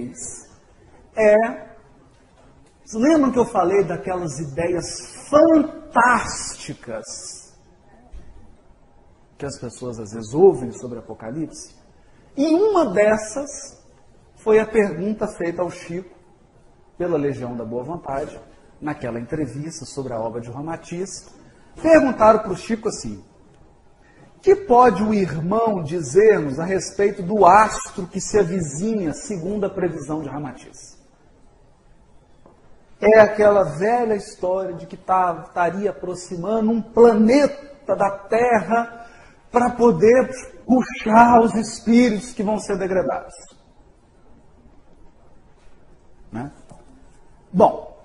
vez é. Lembram que eu falei daquelas ideias fantásticas que as pessoas às vezes ouvem sobre Apocalipse? E uma dessas foi a pergunta feita ao Chico pela Legião da Boa Vontade, naquela entrevista sobre a obra de Ramatiz. Perguntaram para o Chico assim: que pode o irmão dizer-nos a respeito do astro que se avizinha segundo a previsão de Ramatiz? É aquela velha história de que tá, estaria aproximando um planeta da Terra para poder puxar os espíritos que vão ser degradados. Né? Bom,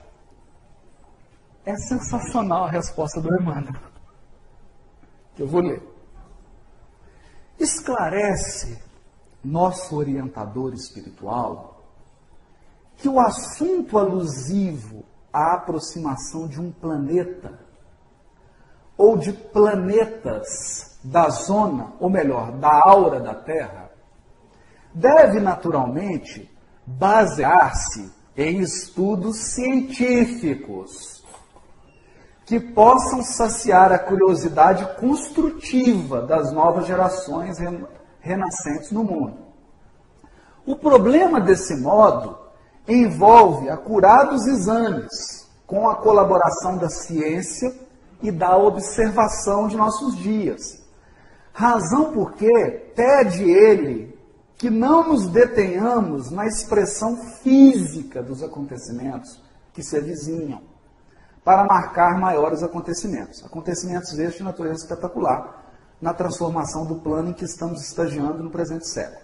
é sensacional a resposta do Emmanuel. Eu vou ler esclarece nosso orientador espiritual que o assunto alusivo à aproximação de um planeta ou de planetas da zona, ou melhor, da aura da Terra, deve naturalmente basear-se em estudos científicos que possam saciar a curiosidade construtiva das novas gerações renascentes no mundo. O problema desse modo envolve acurados exames com a colaboração da ciência e da observação de nossos dias. Razão porque pede ele que não nos detenhamos na expressão física dos acontecimentos que se avizinham para marcar maiores acontecimentos. Acontecimentos estes de natureza espetacular na transformação do plano em que estamos estagiando no presente século.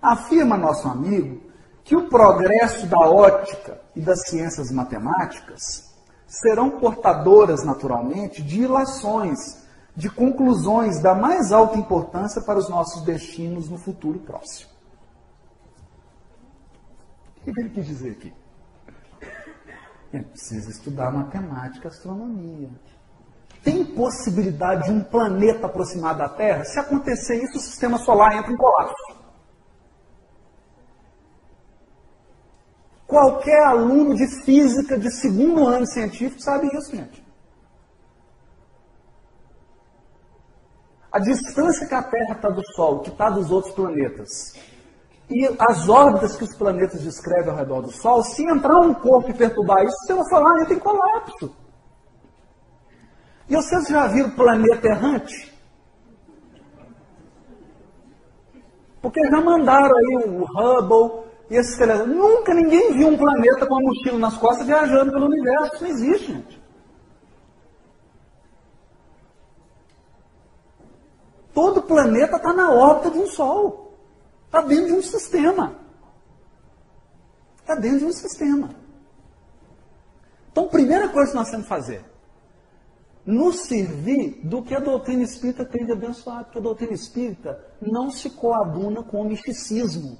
Afirma nosso amigo que o progresso da ótica e das ciências matemáticas serão portadoras naturalmente de ilações, de conclusões da mais alta importância para os nossos destinos no futuro próximo. O que ele quis dizer aqui? Ele precisa estudar matemática astronomia. Tem possibilidade de um planeta aproximar da Terra? Se acontecer isso, o sistema solar entra em colapso. Qualquer aluno de física de segundo ano científico sabe isso, gente. A distância que a Terra está do Sol, que está dos outros planetas, e as órbitas que os planetas descrevem ao redor do Sol, se entrar um corpo e perturbar isso, o sistema solar entra em colapso. E vocês já viram planeta errante? Porque já mandaram aí o Hubble e esses telescópios. Nunca ninguém viu um planeta com uma mochila nas costas viajando pelo universo. Não existe, gente. Todo planeta está na órbita de um Sol. Está dentro de um sistema. Está dentro de um sistema. Então, primeira coisa que nós temos que fazer, nos servir do que a doutrina espírita tem de abençoar, porque a doutrina espírita não se coaduna com o misticismo.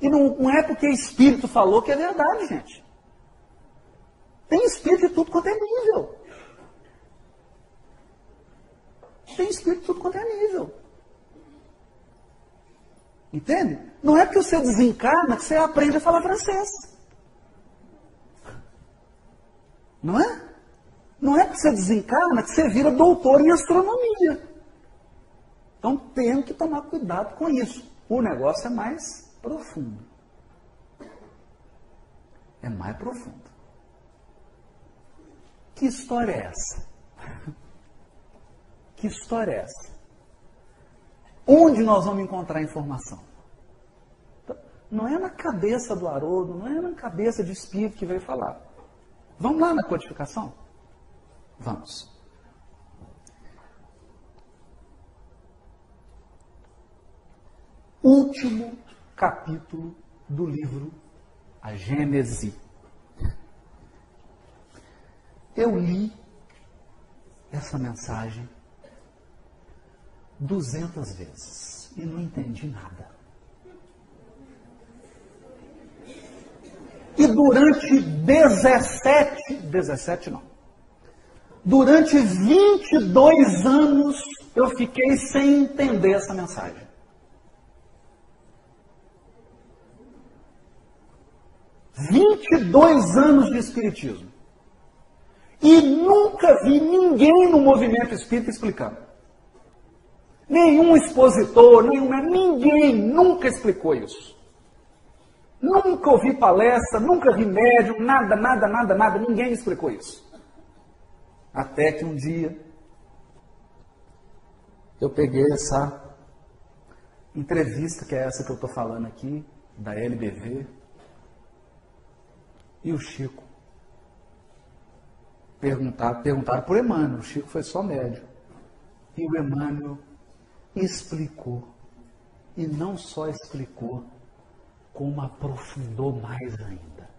E não, não é porque espírito falou que é verdade, gente. Tem espírito de tudo quanto é nível. Tem espírito de tudo quanto é nível. Entende? Não é porque você desencarna que você aprende a falar francês. Não é? Não é porque você desencarna que você vira doutor em astronomia. Então tem que tomar cuidado com isso. O negócio é mais profundo. É mais profundo. Que história é essa? Que história é essa? Onde nós vamos encontrar informação? Não é na cabeça do Haroldo, não é na cabeça de espírito que veio falar. Vamos lá na codificação? Vamos. Último capítulo do livro A Gênese. Eu li essa mensagem 200 vezes e não entendi nada. E durante 17, 17 não, durante 22 anos eu fiquei sem entender essa mensagem. 22 anos de espiritismo. E nunca vi ninguém no movimento espírita explicando. Nenhum expositor, nenhum, ninguém nunca explicou isso. Nunca ouvi palestra, nunca vi médium, nada, nada, nada, nada, ninguém explicou isso. Até que um dia eu peguei essa entrevista, que é essa que eu estou falando aqui, da LBV, e o Chico. Perguntar, perguntaram por Emmanuel, o Chico foi só médio. E o Emmanuel explicou. E não só explicou, como aprofundou mais ainda.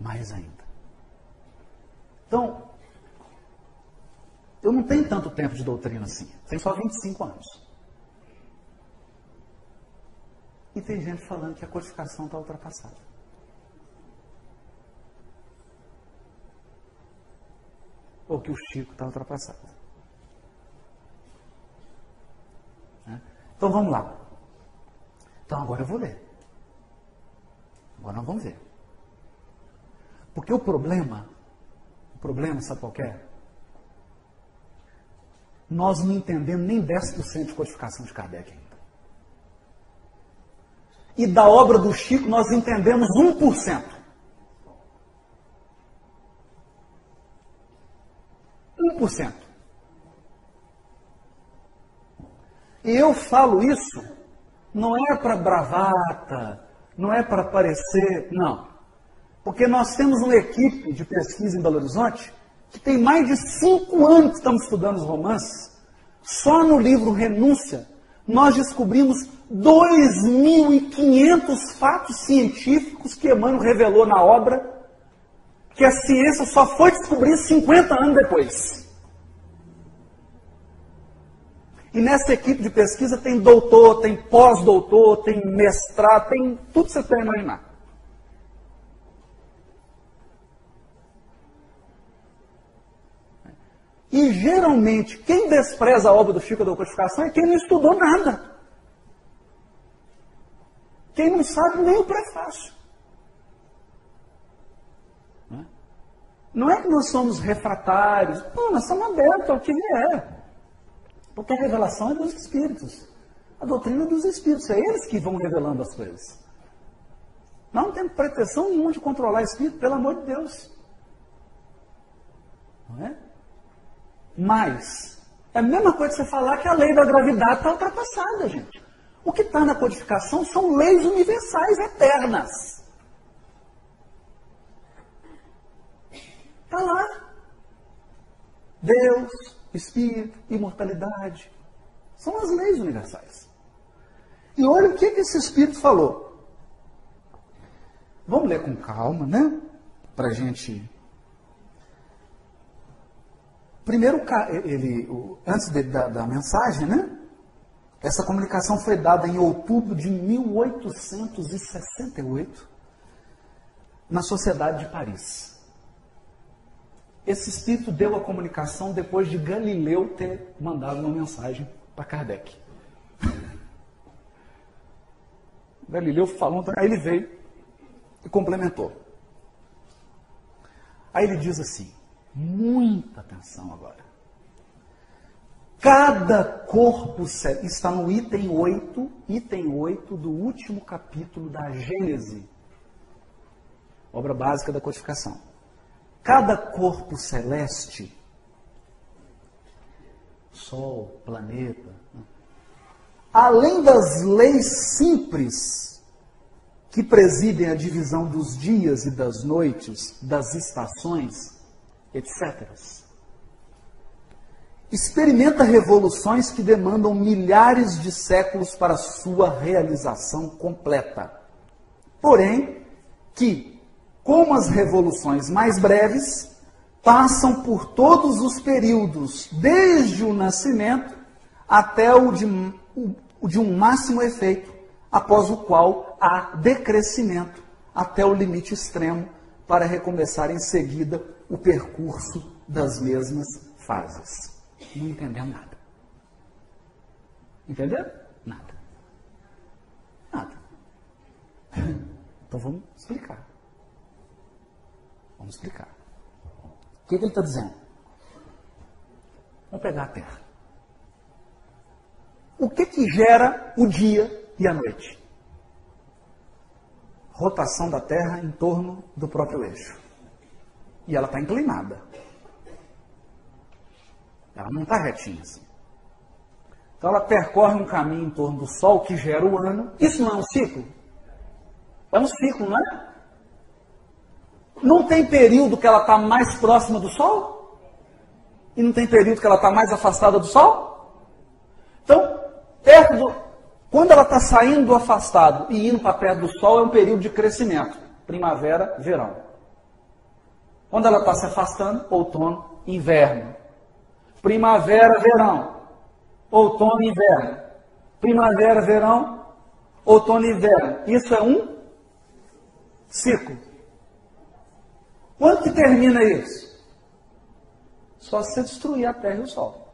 Mais ainda. Então, eu não tenho tanto tempo de doutrina assim. Tenho só 25 anos. E tem gente falando que a codificação está ultrapassada. Ou que o Chico está ultrapassado. Então vamos lá. Então agora eu vou ler. Agora nós vamos ver. Porque o problema, o problema, sabe qual é? Nós não entendemos nem 10% de codificação de Kardec ainda. E da obra do Chico nós entendemos 1%. 1%. E eu falo isso não é para bravata, não é para aparecer, não. Porque nós temos uma equipe de pesquisa em Belo Horizonte que tem mais de cinco anos que estamos estudando os romances. Só no livro Renúncia, nós descobrimos 2.500 fatos científicos que Emmanuel revelou na obra, que a ciência só foi descobrir 50 anos depois. E nessa equipe de pesquisa tem doutor, tem pós-doutor, tem mestrado, tem tudo que você pode imaginar. E geralmente, quem despreza a obra do Chico da Codificação é quem não estudou nada. Quem não sabe nem o prefácio. Não é que nós somos refratários. Não, nós somos abertos ao que vier. Porque a revelação é dos Espíritos. A doutrina é dos Espíritos. É eles que vão revelando as coisas. Nós não temos pretensão nenhuma de controlar o Espírito, pelo amor de Deus. Não é? Mas, é a mesma coisa que você falar que a lei da gravidade está ultrapassada, gente. O que está na codificação são leis universais eternas. Está lá. Deus, Espírito, imortalidade. São as leis universais. E olha o que, que esse Espírito falou. Vamos ler com calma, né? Para a gente Primeiro, ele, antes de, da, da mensagem, né? Essa comunicação foi dada em outubro de 1868 na Sociedade de Paris. Esse espírito deu a comunicação depois de Galileu ter mandado uma mensagem para Kardec. Galileu falou, aí ele veio e complementou. Aí ele diz assim: Muita atenção agora. Cada corpo está no item 8, item 8 do último capítulo da Gênese, obra básica da codificação. Cada corpo celeste, Sol, planeta, além das leis simples que presidem a divisão dos dias e das noites, das estações, etc. Experimenta revoluções que demandam milhares de séculos para sua realização completa. Porém, que, como as revoluções mais breves, passam por todos os períodos, desde o nascimento até o de, o de um máximo efeito, após o qual há decrescimento até o limite extremo, para recomeçar em seguida o percurso das mesmas fases. Não entendeu nada. Entendeu? Nada. Nada. Então vamos explicar. Vamos explicar. O que, que ele está dizendo? Vamos pegar a Terra. O que, que gera o dia e a noite? Rotação da Terra em torno do próprio eixo. E ela está inclinada. Ela não está retinha assim. Então ela percorre um caminho em torno do Sol que gera o ano. Isso não é um ciclo? É um ciclo, não é? Não tem período que ela está mais próxima do Sol? E não tem período que ela está mais afastada do Sol? Então, perto do, quando ela está saindo do afastado e indo para perto do Sol, é um período de crescimento. Primavera, verão. Quando ela está se afastando, outono, inverno. Primavera, verão outono inverno. Primavera, verão, outono inverno. Isso é um ciclo. Quando que termina isso? Só se você destruir a Terra e o Sol.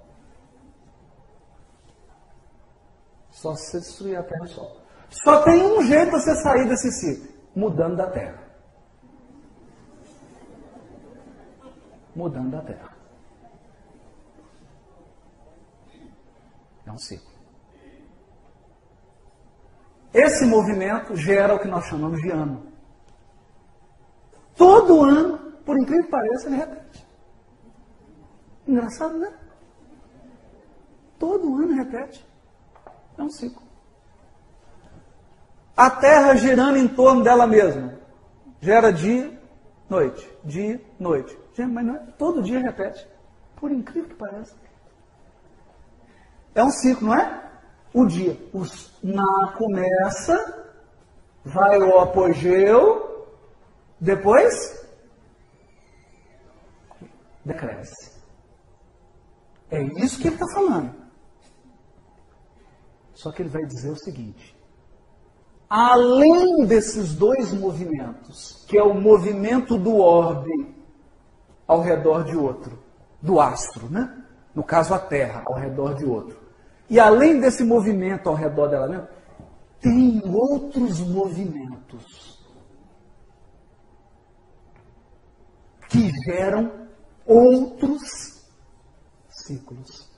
Só se você destruir a Terra e o Sol. Só tem um jeito de você sair desse ciclo: mudando da Terra. Mudando da Terra. É um ciclo. Esse movimento gera o que nós chamamos de ano. Todo ano, por incrível que pareça, ele repete. Engraçado, né? Todo ano repete. É um ciclo. A Terra girando em torno dela mesma. Gera dia, noite, dia, noite. Mas não é, todo dia repete. Por incrível que pareça. É um ciclo, não é? O dia. O na começa, vai o apogeu, depois decresce. É isso que ele está falando. Só que ele vai dizer o seguinte: além desses dois movimentos, que é o movimento do orbe ao redor de outro, do astro, né? No caso, a Terra ao redor de outro. E além desse movimento ao redor dela mesma, tem outros movimentos que geram outros ciclos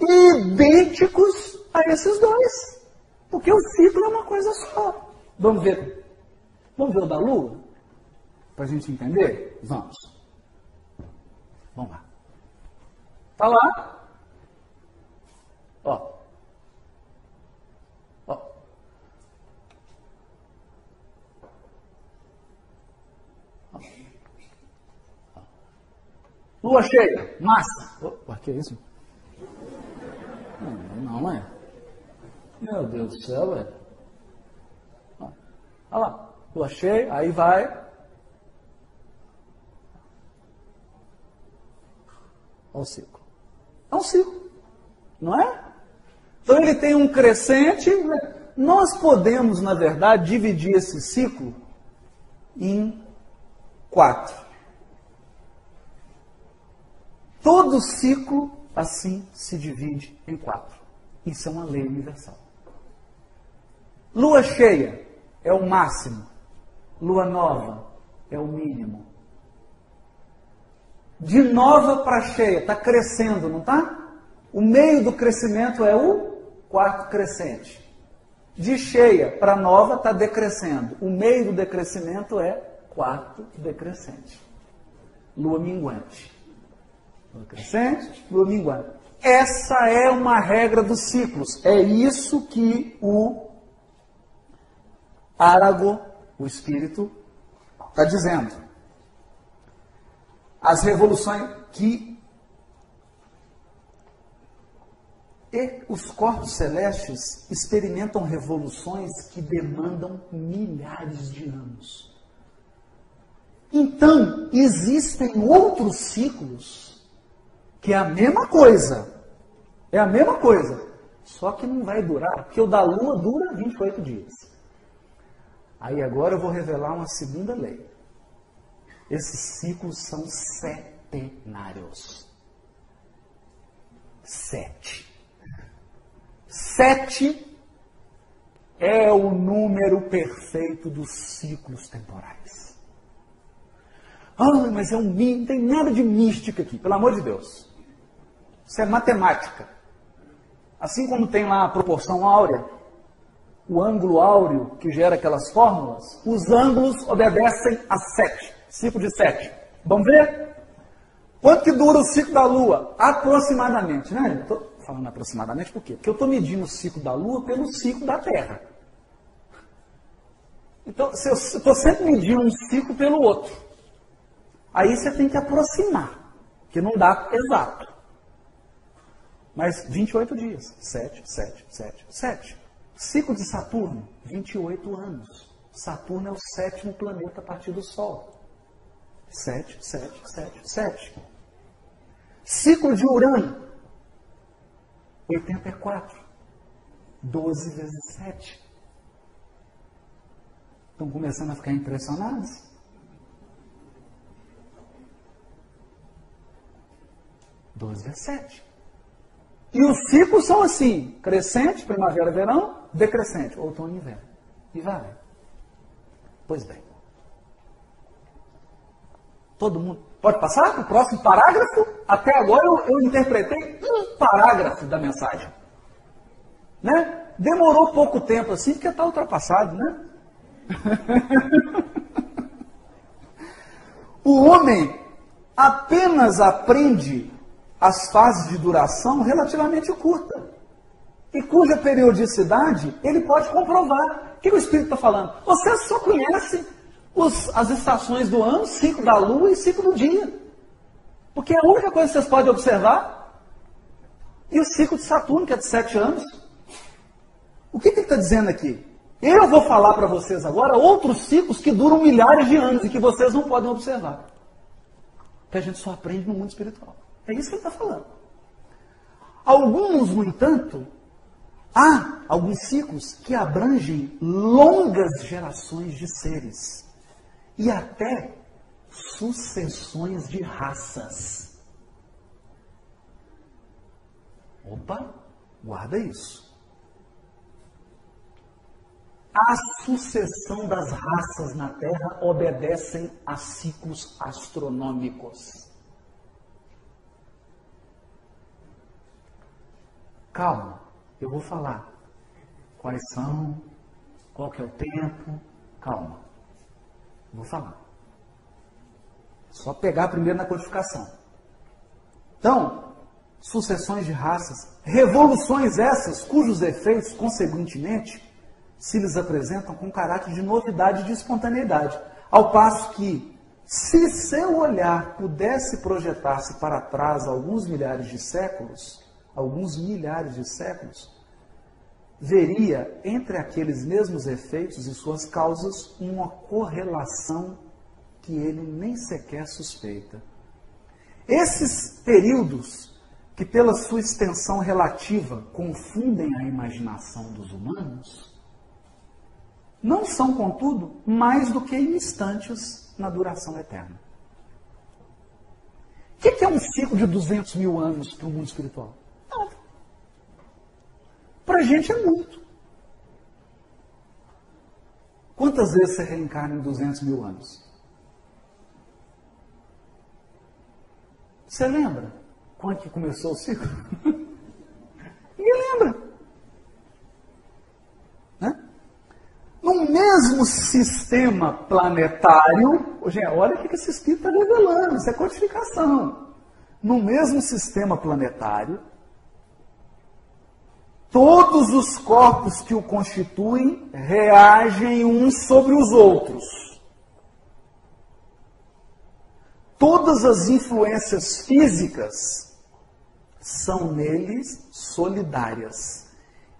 idênticos a esses dois. Porque o ciclo é uma coisa só. Vamos ver. Vamos ver o da Lua? Para a gente entender? Vamos. Vamos lá. Está lá. Ó. Lua cheia, massa. Opa, que é isso? Não, não é. Meu Deus do céu, velho. Olha lá, lua cheia, aí vai. Olha o ciclo. É um ciclo, não é? Então ele tem um crescente. Nós podemos, na verdade, dividir esse ciclo em quatro. Todo ciclo assim se divide em quatro. Isso é uma lei universal. Lua cheia é o máximo. Lua nova é o mínimo. De nova para cheia, está crescendo, não está? O meio do crescimento é o quarto crescente. De cheia para nova está decrescendo. O meio do decrescimento é quarto decrescente. Lua minguante. Crescente, lua minguante. Essa é uma regra dos ciclos. É isso que o Árago, o espírito, está dizendo. As revoluções que os corpos celestes experimentam revoluções que demandam milhares de anos. Então, existem outros ciclos que é a mesma coisa. É a mesma coisa. Só que não vai durar, porque o da Lua dura 28 dias. Aí agora eu vou revelar uma segunda lei. Esses ciclos são setenários. Sete. Sete é o número perfeito dos ciclos temporais. Ah, mas é um mito, não tem nada de mística aqui, pelo amor de Deus. Isso é matemática. Assim como tem lá a proporção áurea, o ângulo áureo que gera aquelas fórmulas, os ângulos obedecem a 7, ciclo de 7. Vamos ver? Quanto que dura o ciclo da Lua? Aproximadamente, né? Estou falando aproximadamente por quê? Porque eu estou medindo o ciclo da Lua pelo ciclo da Terra. Então, se eu estou sempre medindo um ciclo pelo outro, aí você tem que aproximar, que não dá exato. Mas 28 dias. 7, 7, 7, 7. Ciclo de Saturno, 28 anos. Saturno é o sétimo planeta a partir do Sol. 7, 7, 7, 7. Ciclo de Urano, 84. 12 vezes 7. Estão começando a ficar impressionados? Doze vezes sete. E os ciclos são assim: crescente, primavera, verão, decrescente, outono e inverno. E vai. Pois bem. Todo mundo. Pode passar para o próximo parágrafo? Até agora eu, eu interpretei um parágrafo da mensagem. Né? Demorou pouco tempo assim, porque está ultrapassado, né? o homem apenas aprende as fases de duração relativamente curta e cuja periodicidade ele pode comprovar. O que o Espírito está falando? Você só conhece os, as estações do ano, ciclo da lua e ciclo do dia. Porque é a única coisa que vocês podem observar. E o ciclo de Saturno, que é de sete anos. O que, que ele está dizendo aqui? Eu vou falar para vocês agora outros ciclos que duram milhares de anos e que vocês não podem observar. Que a gente só aprende no mundo espiritual. É isso que ele está falando. Alguns, no entanto, há alguns ciclos que abrangem longas gerações de seres e até sucessões de raças. Opa, guarda isso. A sucessão das raças na Terra obedecem a ciclos astronômicos. Calma, eu vou falar quais são, qual que é o tempo. Calma, vou falar. Só pegar primeiro na codificação. Então, sucessões de raças, revoluções essas cujos efeitos, consequentemente, se lhes apresentam com caráter de novidade e de espontaneidade. Ao passo que, se seu olhar pudesse projetar-se para trás alguns milhares de séculos, alguns milhares de séculos, veria entre aqueles mesmos efeitos e suas causas uma correlação que ele nem sequer suspeita. Esses períodos, que pela sua extensão relativa confundem a imaginação dos humanos, não são, contudo, mais do que instantes na duração eterna. O que é um ciclo de 200 mil anos para o mundo espiritual? Para a gente é muito. Quantas vezes você reencarna em 200 mil anos? Você lembra quando que começou o ciclo? Ninguém lembra. No mesmo sistema planetário, gente, olha o que esse espírito está revelando, isso é codificação. No mesmo sistema planetário, todos os corpos que o constituem reagem uns sobre os outros. Todas as influências físicas são neles solidárias.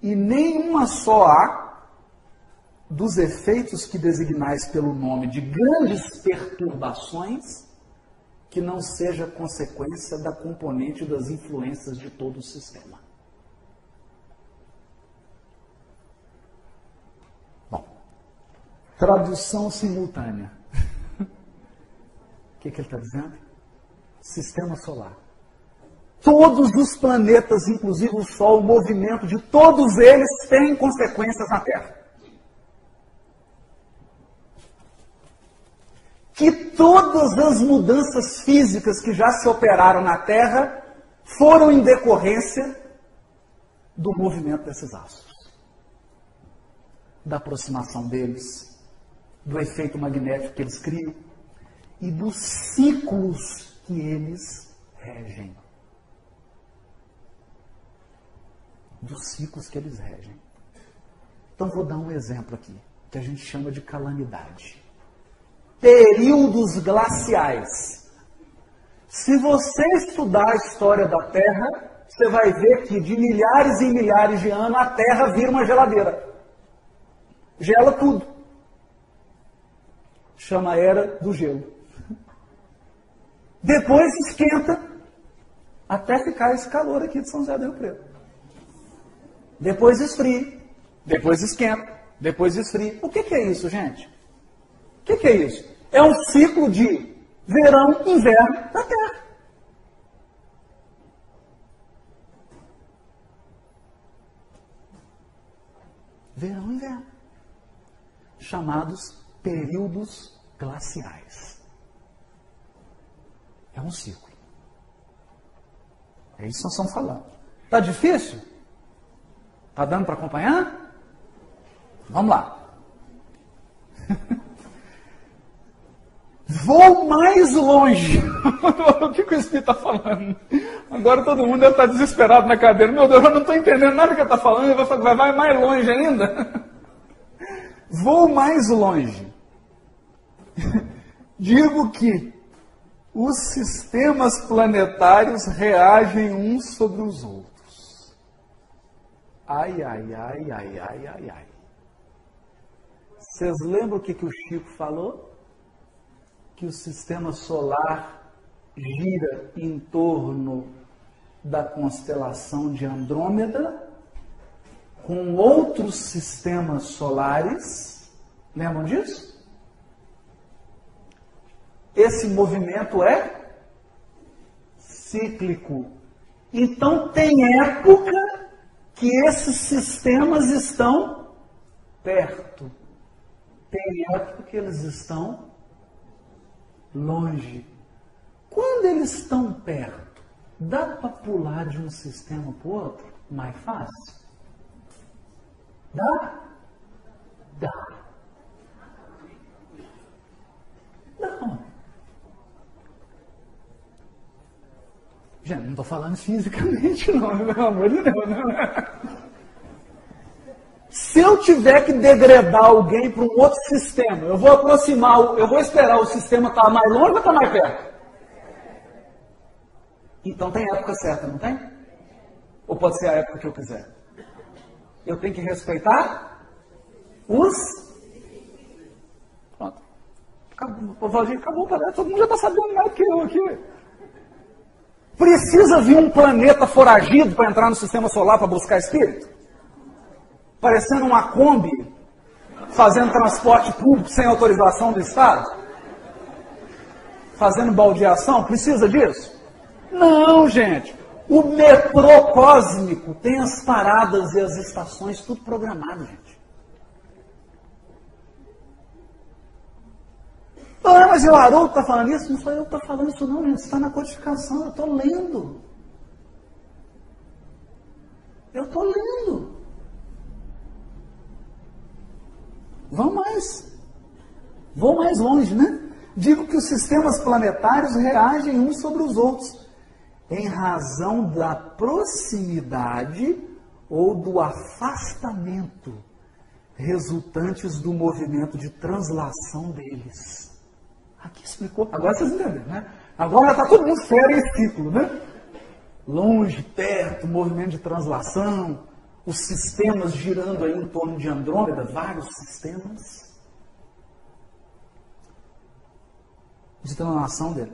E nenhuma só há dos efeitos que designais pelo nome de grandes perturbações, que não seja consequência da componente das influências de todo o sistema. Tradução simultânea. O que, que ele está dizendo? Sistema solar. Todos os planetas, inclusive o Sol, o movimento de todos eles tem consequências na Terra. que todas as mudanças físicas que já se operaram na Terra foram em decorrência do movimento desses astros, da aproximação deles, do efeito magnético que eles criam e dos ciclos que eles regem. Dos ciclos que eles regem. Então vou dar um exemplo aqui, que a gente chama de calamidade. Períodos glaciais. Se você estudar a história da Terra, você vai ver que de milhares e milhares de anos a Terra vira uma geladeira. Gela tudo. Chama a era do gelo. Depois esquenta até ficar esse calor aqui de São José do Rio Preto. Depois esfria, depois esquenta, depois esfria. O que, que é isso, gente? O que, que é isso? É um ciclo de verão, inverno da Terra. Verão e inverno. Chamados períodos glaciais. É um ciclo. É isso que nós estamos falando. Está difícil? Está dando para acompanhar? Vamos lá. Vou mais longe. o que, que o Espírito está falando? Agora todo mundo deve estar desesperado na cadeira. Meu Deus, eu não estou entendendo nada que ele está falando. Vai, vai mais longe ainda. Vou mais longe. Digo que os sistemas planetários reagem uns sobre os outros. Ai, ai, ai, ai, ai, ai, ai. Vocês lembram o que, que o Chico falou? que o sistema solar gira em torno da constelação de Andrômeda, com outros sistemas solares. Lembram disso? Esse movimento é cíclico. Então, tem época que esses sistemas estão perto. Tem época que eles estão longe. Quando eles estão perto, dá para pular de um sistema para o outro mais fácil? Dá? Dá. Não. Gente, não estou falando fisicamente, não, pelo amor de Deus. Não. Se eu tiver que degradar alguém para um outro sistema, eu vou aproximar, eu vou esperar o sistema estar tá mais longe ou estar tá mais perto? Então tem época certa, não tem? Ou pode ser a época que eu quiser? Eu tenho que respeitar os. Pronto. Acabou, o acabou, todo mundo já está sabendo mais que eu aqui. Precisa vir um planeta foragido para entrar no sistema solar para buscar espírito? parecendo uma Kombi, fazendo transporte público sem autorização do Estado? Fazendo baldeação? Precisa disso? Não, gente. O metrô cósmico tem as paradas e as estações tudo programado, gente. Ah, mas o Haroldo está falando isso? Não sou eu que estou falando isso, não, gente. Está na codificação, eu estou lendo. Eu estou lendo. Vão mais. Vão mais longe, né? Digo que os sistemas planetários reagem uns sobre os outros em razão da proximidade ou do afastamento resultantes do movimento de translação deles. Aqui explicou. Agora vocês entenderam, né? Agora está todo mundo sério em ciclo, né? Longe, perto, movimento de translação, os sistemas girando aí em torno de Andrômeda, vários sistemas de translação dele,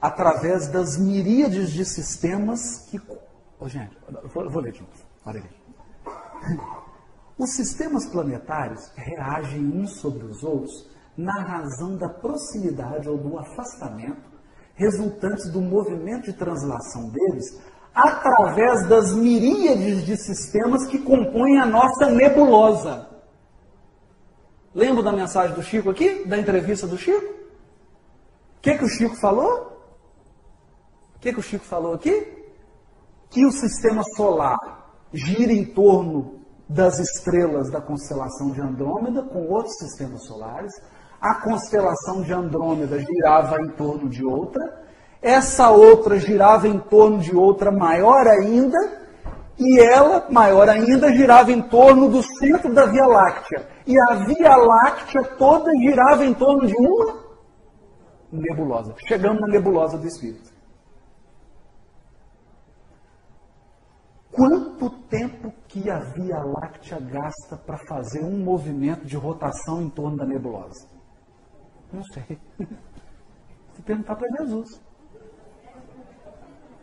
através das miríades de sistemas que. Oh, gente, vou, vou ler de novo. Olha aí. Os sistemas planetários reagem uns sobre os outros na razão da proximidade ou do afastamento resultantes do movimento de translação deles através das miríades de sistemas que compõem a nossa nebulosa. Lembra da mensagem do Chico aqui? Da entrevista do Chico? que, que o Chico falou? O que, que o Chico falou aqui? Que o sistema solar gira em torno das estrelas da constelação de Andrômeda com outros sistemas solares. A constelação de Andrômeda girava em torno de outra. Essa outra girava em torno de outra maior ainda. E ela, maior ainda, girava em torno do centro da Via Láctea. E a Via Láctea toda girava em torno de uma nebulosa. Chegamos na nebulosa do Espírito. Quanto tempo que a Via Láctea gasta para fazer um movimento de rotação em torno da nebulosa? Não sei. Se perguntar para Jesus.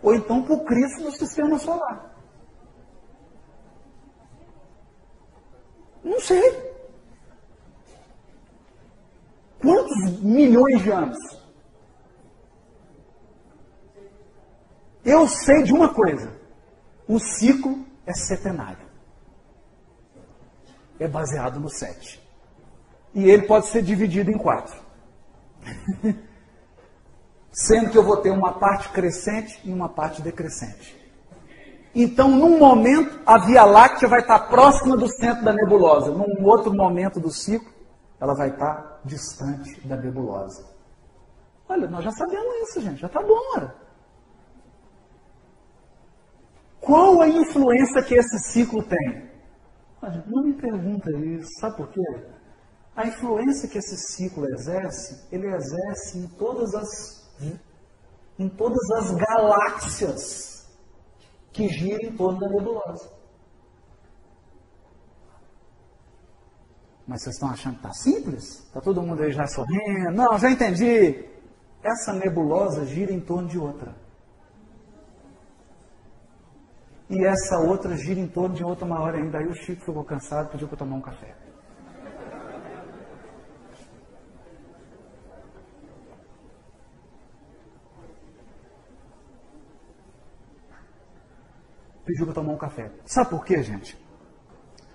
Ou então para o Cristo do sistema solar. Não sei. Quantos milhões de anos? Eu sei de uma coisa o ciclo é setenário. É baseado no sete. E ele pode ser dividido em quatro. Sendo que eu vou ter uma parte crescente e uma parte decrescente. Então, num momento, a Via Láctea vai estar próxima do centro da nebulosa. Num outro momento do ciclo, ela vai estar distante da nebulosa. Olha, nós já sabemos isso, gente. Já está bom, ora. Qual a influência que esse ciclo tem? Não me pergunta isso, sabe por quê? A influência que esse ciclo exerce, ele exerce em todas as em todas as galáxias que giram em torno da nebulosa. Mas vocês estão achando que está simples? Está todo mundo aí já sorrindo? Não, já entendi. Essa nebulosa gira em torno de outra e essa outra gira em torno de outra maior ainda. Aí o Chico ficou cansado, pediu para tomar um café. Pediu para tomar um café. Sabe por quê, gente?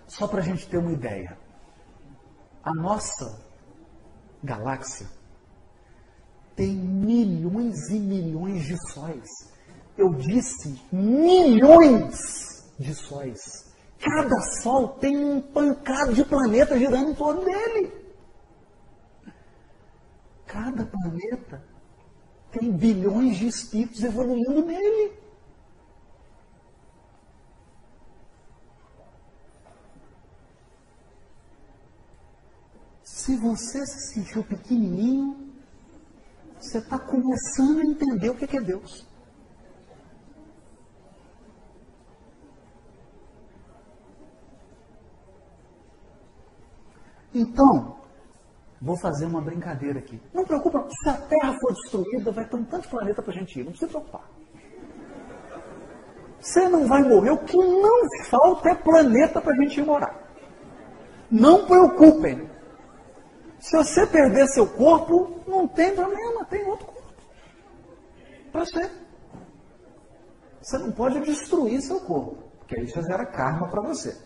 Só para a gente ter uma ideia. A nossa galáxia tem milhões e milhões de sóis eu disse milhões de sóis. Cada sol tem um pancado de planeta girando em torno dele. Cada planeta tem bilhões de espíritos evoluindo nele. Se você se sentiu pequenininho, você está começando a entender o que é Deus. Então, vou fazer uma brincadeira aqui. Não preocupa, se a Terra for destruída, vai ter um tanto de planeta para a gente ir. Não precisa preocupar. Você não vai morrer. O que não falta é planeta para a gente ir morar. Não preocupem. Se você perder seu corpo, não tem problema, tem outro corpo. Para você. Você não pode destruir seu corpo, porque já gera karma para você.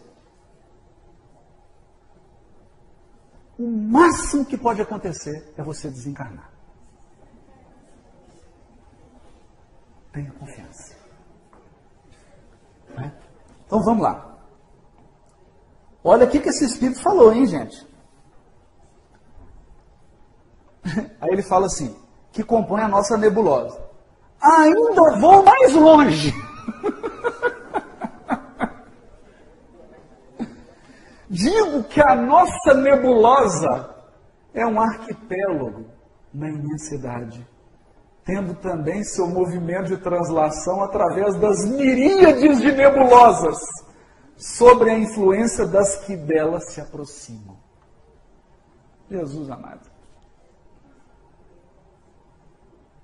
o máximo que pode acontecer é você desencarnar. Tenha confiança. Né? Então vamos lá. Olha o que esse Espírito falou, hein, gente? Aí ele fala assim: que compõe a nossa nebulosa. Ainda vou mais longe. Digo que a nossa nebulosa é um arquipélago na imensidade, tendo também seu movimento de translação através das miríades de nebulosas, sobre a influência das que delas se aproximam. Jesus amado.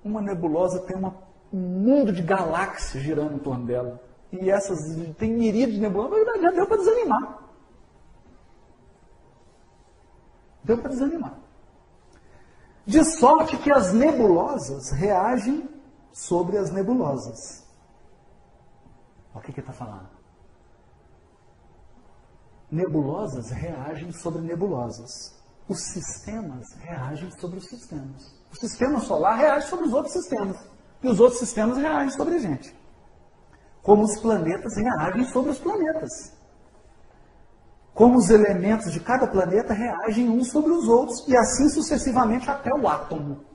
Uma nebulosa tem uma, um mundo de galáxias girando em torno dela. E essas tem miríades de nebulosas, mas já deu para desanimar. Deu para desanimar. De sorte que as nebulosas reagem sobre as nebulosas. Olha o que ele está falando. Nebulosas reagem sobre nebulosas. Os sistemas reagem sobre os sistemas. O sistema solar reage sobre os outros sistemas. E os outros sistemas reagem sobre a gente. Como os planetas reagem sobre os planetas. Como os elementos de cada planeta reagem uns sobre os outros. E assim sucessivamente até o átomo.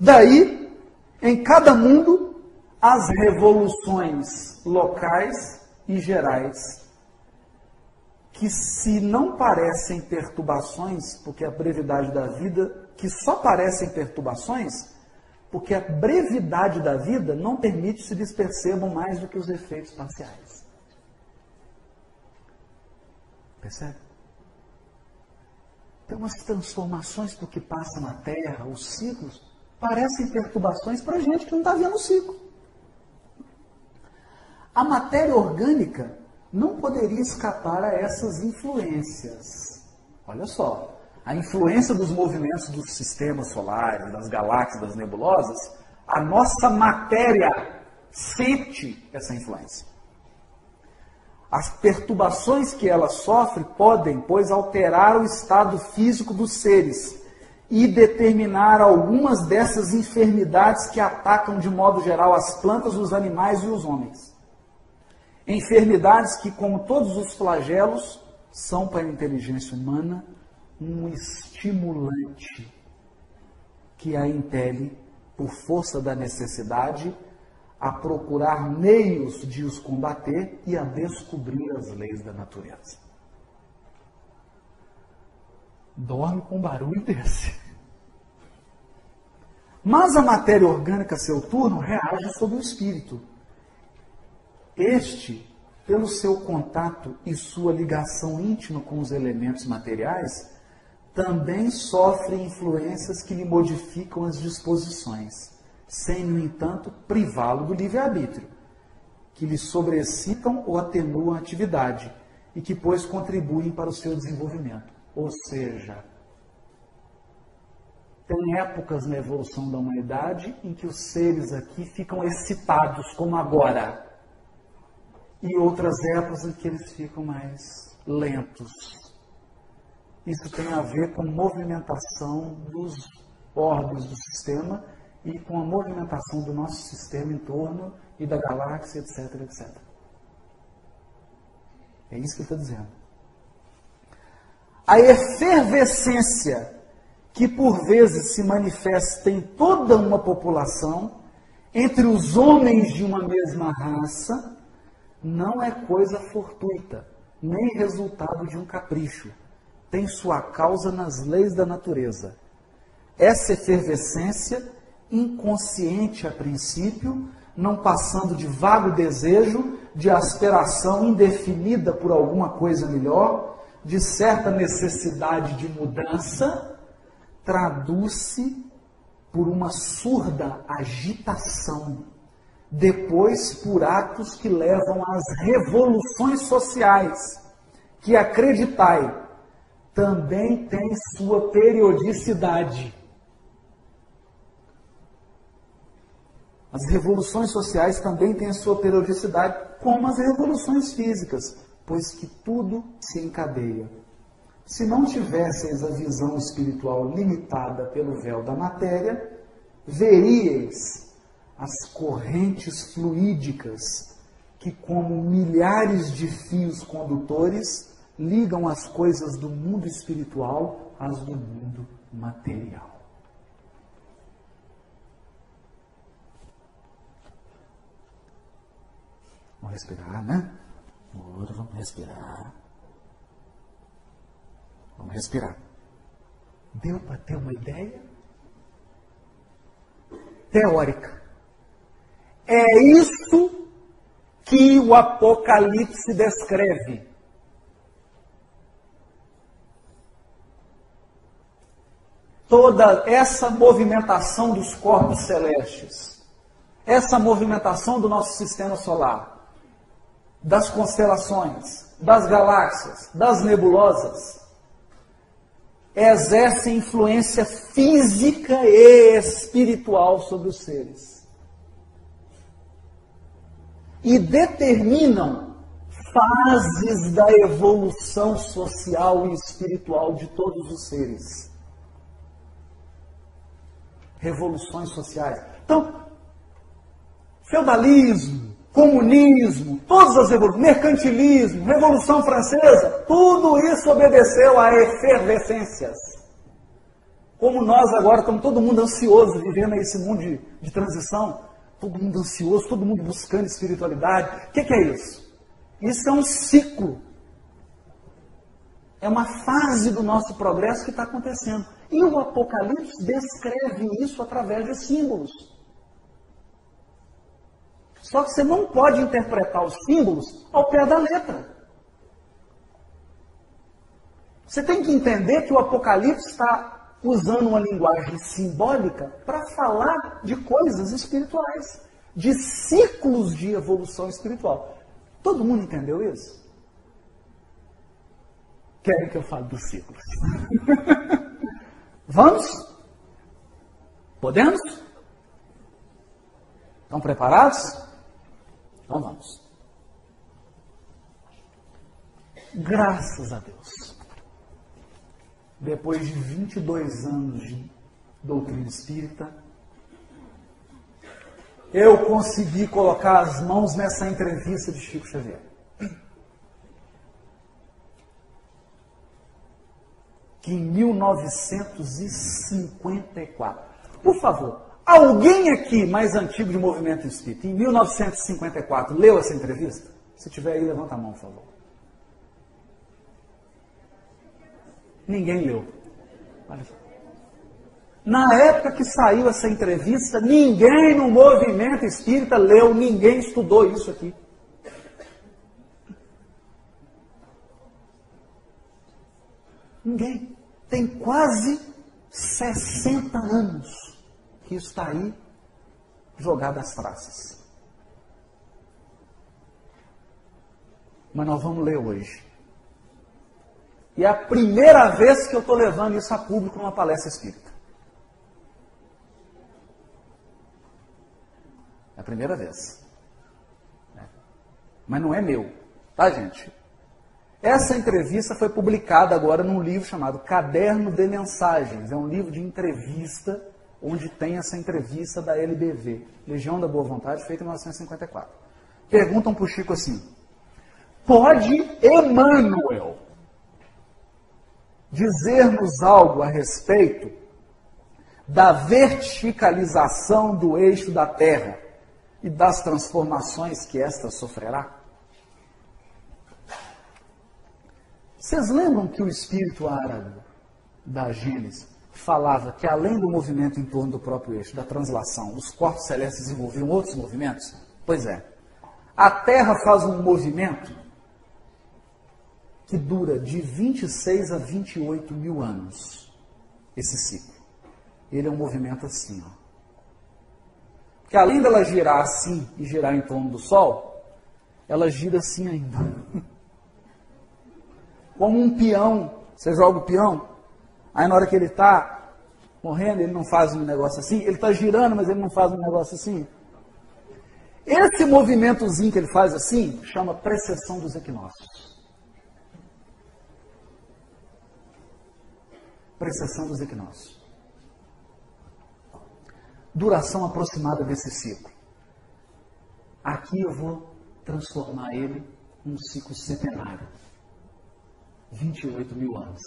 Daí, em cada mundo, as revoluções locais e gerais que se não parecem perturbações, porque a brevidade da vida, que só parecem perturbações, porque a brevidade da vida não permite se lhes percebam mais do que os efeitos parciais. Percebe? Então, as transformações do que passa na Terra, os ciclos, parecem perturbações para a gente que não está vendo o ciclo. A matéria orgânica não poderia escapar a essas influências. Olha só, a influência dos movimentos dos sistemas solares, das galáxias, das nebulosas, a nossa matéria sente essa influência. As perturbações que ela sofre podem, pois, alterar o estado físico dos seres e determinar algumas dessas enfermidades que atacam de modo geral as plantas, os animais e os homens. Enfermidades que, como todos os flagelos, são para a inteligência humana um estimulante que a impele, por força da necessidade, a procurar meios de os combater e a descobrir as leis da natureza. Dorme com barulho desse. Mas a matéria orgânica, seu turno, reage sobre o espírito este, pelo seu contato e sua ligação íntima com os elementos materiais, também sofre influências que lhe modificam as disposições, sem, no entanto, privá-lo do livre-arbítrio, que lhe sobrescitam ou atenuam a atividade e que, pois, contribuem para o seu desenvolvimento. Ou seja, tem épocas na evolução da humanidade em que os seres aqui ficam excitados, como agora e outras épocas em que eles ficam mais lentos. Isso tem a ver com movimentação dos órgãos do sistema e com a movimentação do nosso sistema em torno e da galáxia, etc, etc. É isso que ele está dizendo. A efervescência que por vezes se manifesta em toda uma população, entre os homens de uma mesma raça, não é coisa fortuita, nem resultado de um capricho. Tem sua causa nas leis da natureza. Essa efervescência, inconsciente a princípio, não passando de vago desejo, de aspiração indefinida por alguma coisa melhor, de certa necessidade de mudança, traduz-se por uma surda agitação depois por atos que levam às revoluções sociais, que acreditai, também tem sua periodicidade. As revoluções sociais também têm a sua periodicidade, como as revoluções físicas, pois que tudo se encadeia. Se não tivesseis a visão espiritual limitada pelo véu da matéria, veríeis as correntes fluídicas que, como milhares de fios condutores, ligam as coisas do mundo espiritual às do mundo material. Vamos respirar, né? Agora vamos respirar. Vamos respirar. Deu para ter uma ideia? Teórica. É isso que o Apocalipse descreve. Toda essa movimentação dos corpos celestes, essa movimentação do nosso sistema solar, das constelações, das galáxias, das nebulosas, exerce influência física e espiritual sobre os seres e determinam fases da evolução social e espiritual de todos os seres. Revoluções sociais. Então, feudalismo, comunismo, todas as revoluções, mercantilismo, Revolução Francesa, tudo isso obedeceu a efervescências. Como nós agora estamos todo mundo ansioso vivendo esse mundo de, de transição, todo mundo ansioso, todo mundo buscando espiritualidade. O que, que é isso? Isso é um ciclo. É uma fase do nosso progresso que está acontecendo. E o Apocalipse descreve isso através de símbolos. Só que você não pode interpretar os símbolos ao pé da letra. Você tem que entender que o Apocalipse está usando uma linguagem simbólica para falar de coisas espirituais, de ciclos de evolução espiritual. Todo mundo entendeu isso? Querem que eu fale dos ciclos? Vamos? Podemos? Estão preparados? Então vamos. Graças a Deus. Depois de 22 anos de doutrina espírita, eu consegui colocar as mãos nessa entrevista de Chico Xavier. Que em 1954. Por favor, alguém aqui mais antigo de movimento espírita, em 1954, leu essa entrevista? Se tiver aí, levanta a mão, por favor. Ninguém leu. Na época que saiu essa entrevista, ninguém no movimento espírita leu, ninguém estudou isso aqui. Ninguém. Tem quase 60 anos que isso está aí jogado às traças. Mas nós vamos ler hoje. E é a primeira vez que eu estou levando isso a público numa palestra espírita. É a primeira vez. É. Mas não é meu, tá, gente? Essa entrevista foi publicada agora num livro chamado Caderno de Mensagens. É um livro de entrevista onde tem essa entrevista da LBV, Legião da Boa Vontade, feita em 1954. Perguntam para o Chico assim: pode Emmanuel dizer-nos algo a respeito da verticalização do eixo da Terra e das transformações que esta sofrerá? Vocês lembram que o espírito árabe da Gênesis falava que além do movimento em torno do próprio eixo, da translação, os corpos celestes desenvolviam outros movimentos? Pois é. A Terra faz um movimento que dura de 26 a 28 mil anos, esse ciclo. Ele é um movimento assim, ó que além dela girar assim e girar em torno do Sol, ela gira assim ainda. Como um peão. Você joga o peão, aí na hora que ele está morrendo, ele não faz um negócio assim, ele está girando, mas ele não faz um negócio assim. Esse movimentozinho que ele faz assim, chama precessão dos equinócios. Precessão dos equinócios duração aproximada desse ciclo. Aqui eu vou transformar ele num ciclo centenário. 28 mil anos.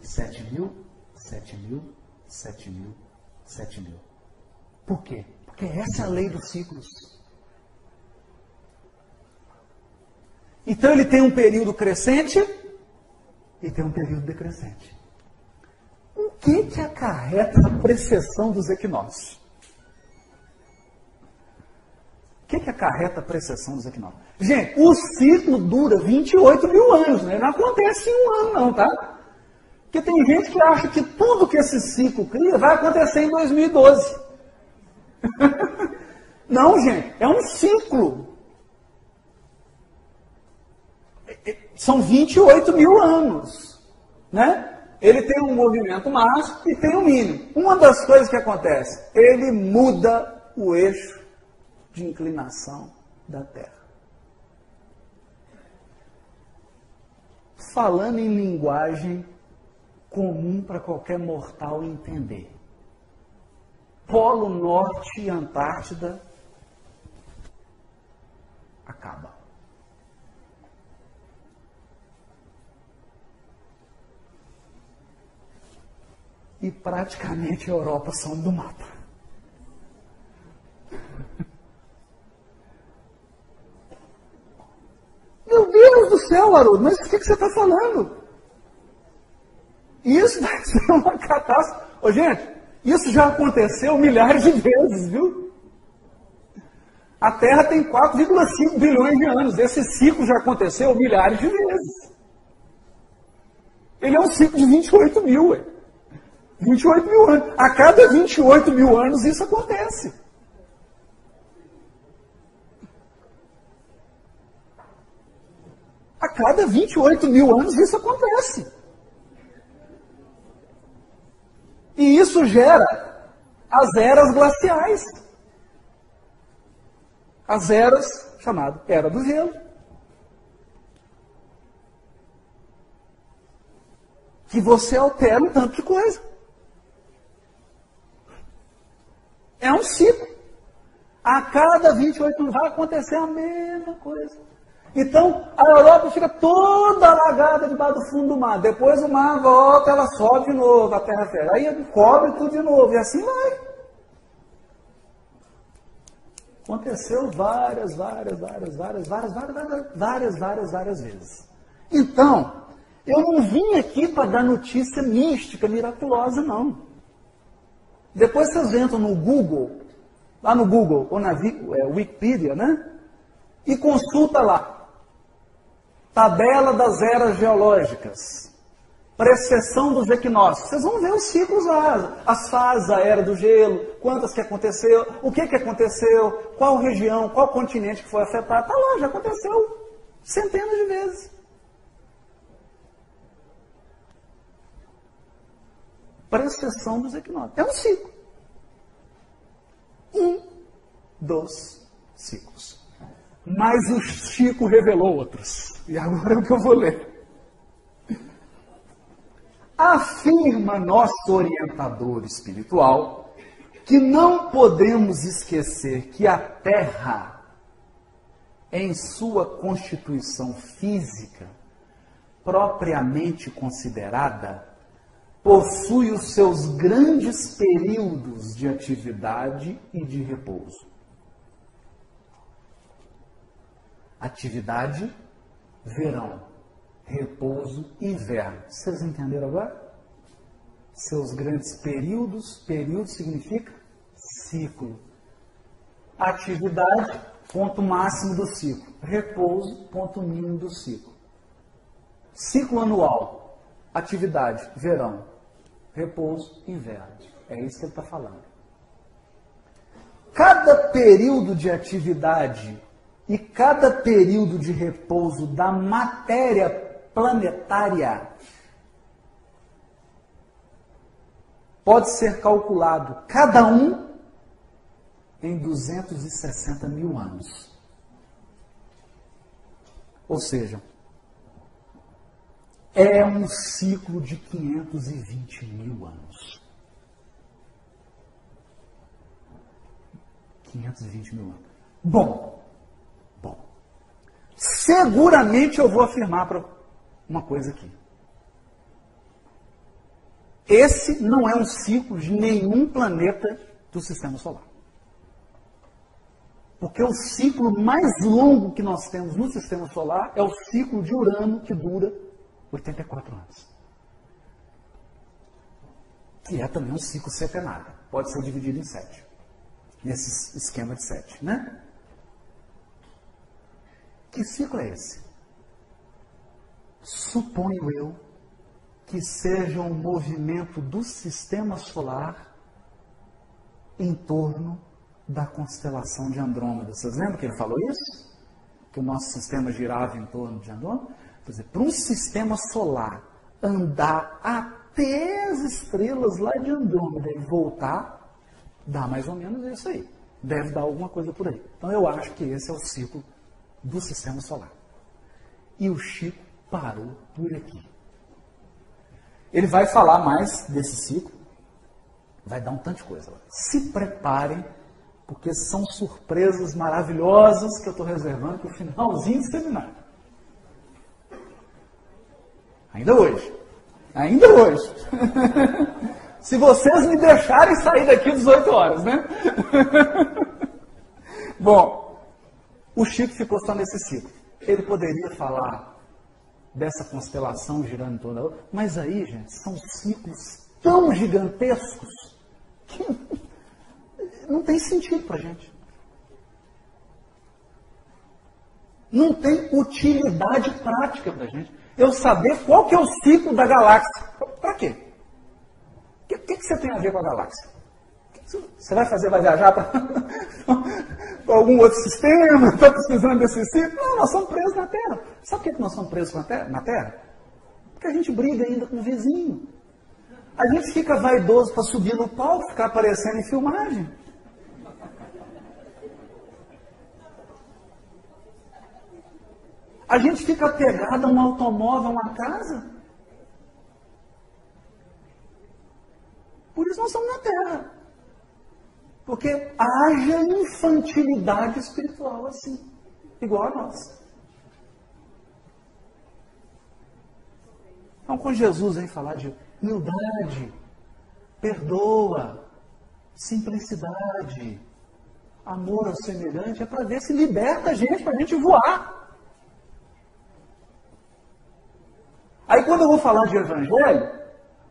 7 mil, 7 mil, 7 mil, 7 mil. Por quê? Porque essa é a lei dos ciclos. Então ele tem um período crescente e tem um período decrescente. O que, que acarreta a precessão dos equinócios? O que, que acarreta a precessão dos equinócios? Gente, o ciclo dura 28 mil anos, né? não acontece em um ano, não, tá? Porque tem gente que acha que tudo que esse ciclo cria vai acontecer em 2012. não, gente, é um ciclo. São 28 mil anos, né? Ele tem um movimento máximo e tem um mínimo. Uma das coisas que acontece, ele muda o eixo de inclinação da Terra. falando em linguagem comum para qualquer mortal entender. Polo Norte e Antártida acaba. E praticamente a Europa some do mapa. Meu Deus do céu, Haroldo, mas o que, você está falando? Isso vai ser uma catástrofe. Ô, gente, isso já aconteceu milhares de vezes, viu? A Terra tem 4,5 bilhões de anos. Esse ciclo já aconteceu milhares de vezes. Ele é um ciclo de 28 mil. Ué. 28 mil anos. A cada 28 mil anos isso acontece. A cada 28 mil anos isso acontece. E isso gera as eras glaciais. As eras chamado Era do Gelo. Que você altera um tanto de coisa. É um ciclo. A cada 28 anos vai acontecer a mesma coisa. Então, a Europa fica toda alagada debaixo do fundo do mar. Depois o mar volta, ela sobe de novo, a terra ferra. Aí cobre tudo de novo, e assim vai. Aconteceu várias, várias, várias, várias, várias, várias, várias, várias, várias, várias vezes. Então, eu não vim aqui para dar notícia mística, miraculosa, não. Depois vocês entram no Google, lá no Google, ou na é, Wikipedia, né? E consulta lá. Tabela das eras geológicas. Precessão dos equinócios. Vocês vão ver os ciclos lá, as fases da era do gelo, quantas que aconteceu, o que que aconteceu, qual região, qual continente que foi afetado. Está lá, já aconteceu centenas de vezes. Precessão dos equinócios. É um ciclo. Um dos ciclos. Mas o Chico revelou outros. E agora é o que eu vou ler. Afirma nosso orientador espiritual que não podemos esquecer que a Terra, em sua constituição física, propriamente considerada, possui os seus grandes períodos de atividade e de repouso. Atividade verão, repouso, inverno. Vocês entenderam agora? Seus grandes períodos, período significa ciclo. Atividade, ponto máximo do ciclo. Repouso, ponto mínimo do ciclo. Ciclo anual, atividade, verão, repouso, inverno. É isso que ele está falando. Cada período de atividade e cada período de repouso da matéria planetária pode ser calculado, cada um, em 260 mil anos. Ou seja, é um ciclo de 520 mil anos. 520 mil anos. Bom, seguramente eu vou afirmar para uma coisa aqui. Esse não é um ciclo de nenhum planeta do sistema solar. Porque o ciclo mais longo que nós temos no sistema solar é o ciclo de Urano, que dura 84 anos. Que é também um ciclo setenário. Pode ser dividido em sete. Nesse esquema de sete, né? Que ciclo é esse? Suponho eu que seja um movimento do sistema solar em torno da constelação de Andrômeda. Vocês lembram que ele falou isso? Que o nosso sistema girava em torno de Andrômeda? Quer dizer, para um sistema solar andar até as estrelas lá de Andrômeda e voltar, dá mais ou menos isso aí. Deve dar alguma coisa por aí. Então eu acho que esse é o ciclo do sistema solar. E o Chico parou por aqui. Ele vai falar mais desse ciclo, vai dar um tanto de coisa. Se preparem, porque são surpresas maravilhosas que eu estou reservando para o finalzinho do seminário. Ainda hoje. Ainda hoje. Se vocês me deixarem sair daqui 18 horas, né? Bom, o Chico ficou só nesse ciclo. Ele poderia falar dessa constelação girando em torno da outra, mas aí, gente, são ciclos tão gigantescos que não tem sentido para gente. Não tem utilidade prática para gente. Eu saber qual que é o ciclo da galáxia. Para quê? O que, que, que, você tem a ver com a galáxia? Você vai fazer, vai viajar para algum outro sistema? Está precisando desse ciclo? Não, nós somos presos na Terra. Sabe por que nós somos presos na terra? Porque a gente briga ainda com o vizinho. A gente fica vaidoso para subir no palco, ficar aparecendo em filmagem. A gente fica pegado a um automóvel, a uma casa. Por isso nós estamos na Terra. Porque haja infantilidade espiritual assim, igual a nós. Então, quando Jesus vem falar de humildade, perdoa, simplicidade, amor ao semelhante, é para ver se liberta a gente, para a gente voar. Aí, quando eu vou falar de evangelho,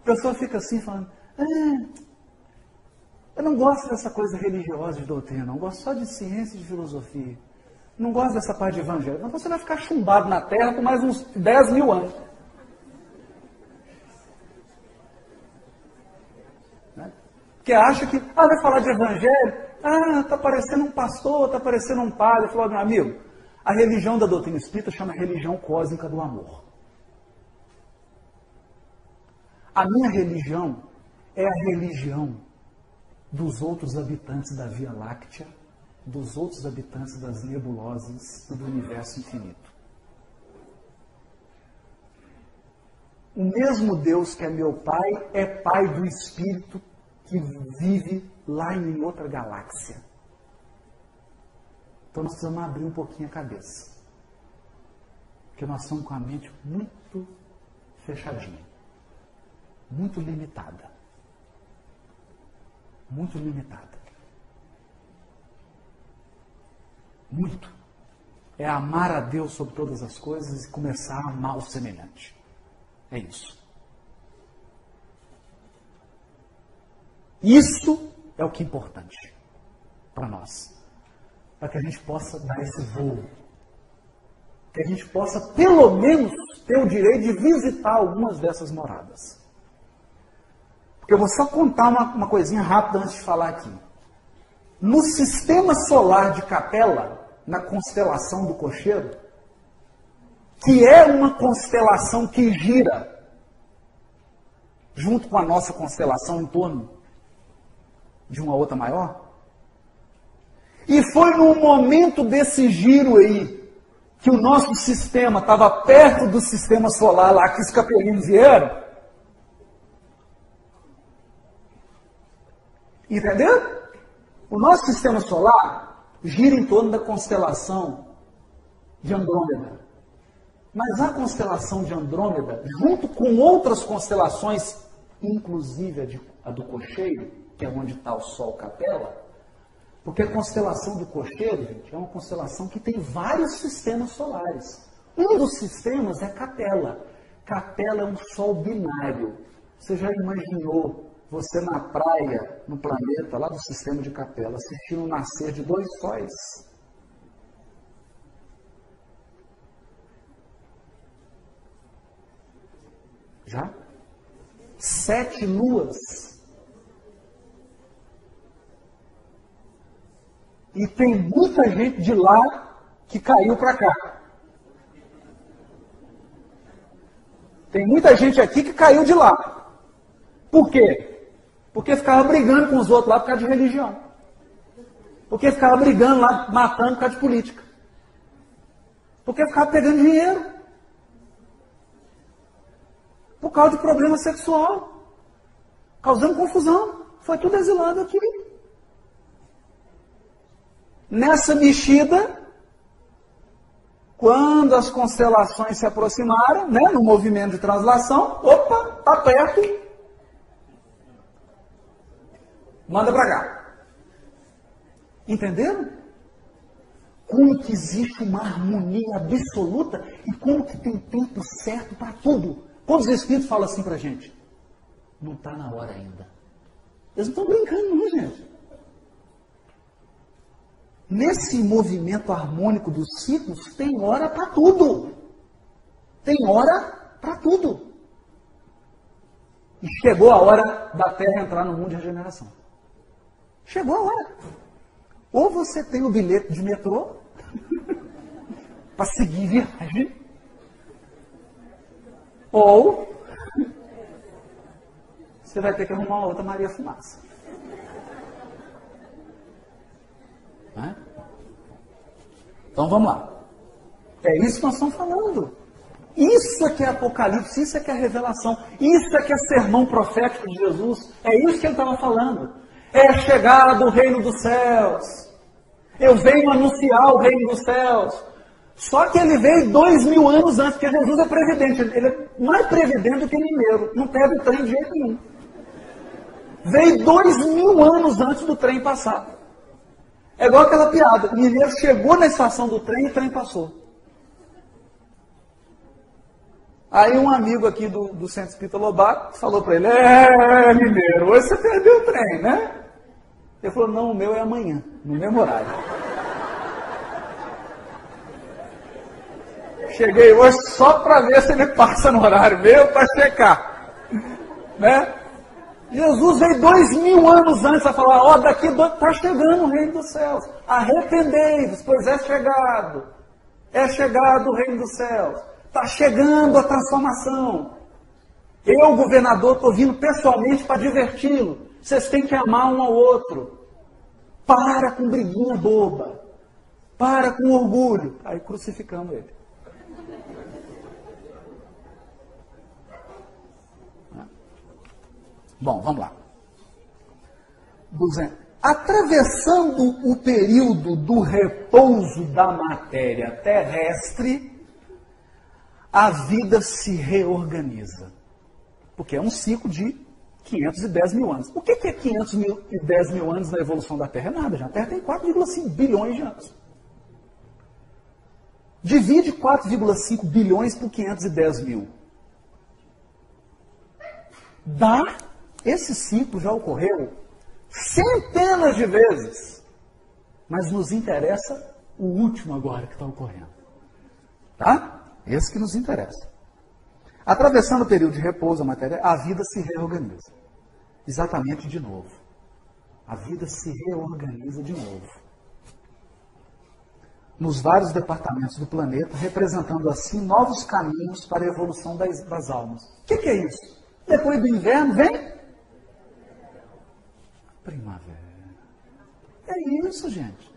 a pessoa fica assim, falando: ah, eu não gosto dessa coisa religiosa de doutrina, não gosto só de ciência e de filosofia. Não gosto dessa parte de evangelho. Então você vai ficar chumbado na terra por mais uns 10 mil anos. que acha que, ah, vai falar de evangelho, ah, está parecendo um pastor, está parecendo um padre. Falou, meu amigo, a religião da doutrina espírita chama religião cósmica do amor. A minha religião é a religião dos outros habitantes da Via Láctea, dos outros habitantes das nebulosas e do universo infinito. O mesmo Deus que é meu Pai é Pai do Espírito que vive lá em outra galáxia. Então nós precisamos abrir um pouquinho a cabeça. Porque nós somos com a mente muito fechadinha, muito limitada. Muito limitada. Muito. É amar a Deus sobre todas as coisas e começar a amar o semelhante. É isso. Isso é o que é importante para nós. Para que a gente possa dar esse voo. Que a gente possa, pelo menos, ter o direito de visitar algumas dessas moradas. Porque eu vou só contar uma, uma coisinha rápida antes de falar aqui. No sistema solar de Capela, na constelação do Cocheiro, que é uma constelação que gira junto com a nossa constelação em torno de uma outra maior? E foi num momento desse giro aí, que o nosso sistema estava perto do sistema solar lá que os capelinos vieram. Entendeu? O nosso sistema solar gira em torno da constelação de Andrômeda. Mas a constelação de Andrômeda, junto com outras constelações, inclusive a, de, a do Cocheiro, que é onde está o Sol Capela, porque a constelação do Cocheiro, gente, é uma constelação que tem vários sistemas solares. Um dos sistemas é Capela. Capela é um Sol binário. Você já imaginou você na praia, no planeta, lá do sistema de Capela, assistindo o nascer de dois sóis? Já? Sete luas E tem muita gente de lá que caiu para cá. Tem muita gente aqui que caiu de lá. Por quê? Porque ficava brigando com os outros lá por causa de religião. Porque ficava brigando lá, matando por causa de política. Porque ficava pegando dinheiro. por causa de problema sexual, causando confusão. Foi tudo exilado aqui. Nessa mexida, quando as constelações se aproximaram, né, no movimento de translação, opa, está perto, manda para cá. Entenderam? Como que existe uma harmonia absoluta e como que tem tempo certo para tudo. Quando os Espíritos falam assim para a gente? Não está na hora ainda. Eles não estão brincando, não, gente. Nesse movimento harmônico dos ciclos, tem hora para tudo. Tem hora para tudo. E chegou a hora da Terra entrar no mundo de regeneração. Chegou a hora. Ou você tem o bilhete de metrô para seguir viagem, ou você vai ter que arrumar uma outra Maria Fumaça. Né? Então vamos lá. É isso que nós estamos falando. Isso é que é Apocalipse, isso é que é revelação, isso é que é sermão profético de Jesus. É isso que ele estava falando. É chegada o reino dos céus. Eu venho anunciar o reino dos céus. Só que ele veio dois mil anos antes, porque Jesus é previdente. Ele é mais previdente do que mineiro. Não perde o trem de jeito nenhum. Veio dois mil anos antes do trem passar. É igual aquela piada. Mineiro chegou na estação do trem e o trem passou. Aí um amigo aqui do, do Centro Espírita Lobato falou para ele, é, mineiro, hoje você perdeu o trem, né? Ele falou, não, o meu é amanhã, no mesmo horário. Cheguei hoje só para ver se ele passa no horário meu para checar. Né? Jesus veio dois mil anos antes a falar, ó, oh, daqui está chegando o reino dos céus. Arrependei-vos, pois é chegado. É chegado o reino dos céus. Está chegando a transformação. Eu, governador, estou vindo pessoalmente para diverti-lo. Vocês têm que amar um ao outro. Para com briguinha boba. Para com orgulho. Aí crucificamos ele. Bom, vamos lá. 200. Atravessando o período do repouso da matéria terrestre, a vida se reorganiza. Porque é um ciclo de 510 mil anos. O que é 510 mil anos na evolução da Terra? É nada, já. A Terra tem 4,5 bilhões de anos. Divide 4,5 bilhões por 510 mil. Dá esse ciclo já ocorreu centenas de vezes, mas nos interessa o último agora que está ocorrendo. Tá? Esse que nos interessa. Atravessando o período de repouso, a matéria, a vida se reorganiza. Exatamente de novo. A vida se reorganiza de novo. Nos vários departamentos do planeta, representando assim novos caminhos para a evolução das, das almas. O que, que é isso? Depois do inverno vem primavera. É isso, gente.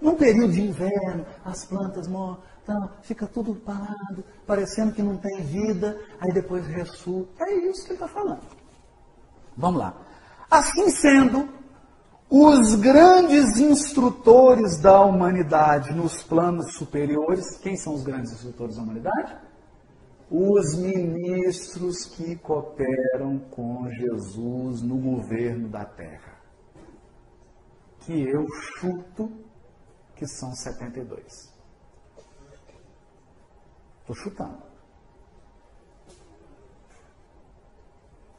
Num período de inverno, as plantas morrem, então, fica tudo parado, parecendo que não tem vida, aí depois ressurge. É isso que ele está falando. Vamos lá. Assim sendo, os grandes instrutores da humanidade nos planos superiores, quem são os grandes instrutores da humanidade? Os ministros que cooperam com Jesus no governo da terra que eu chuto que são 72. Estou chutando.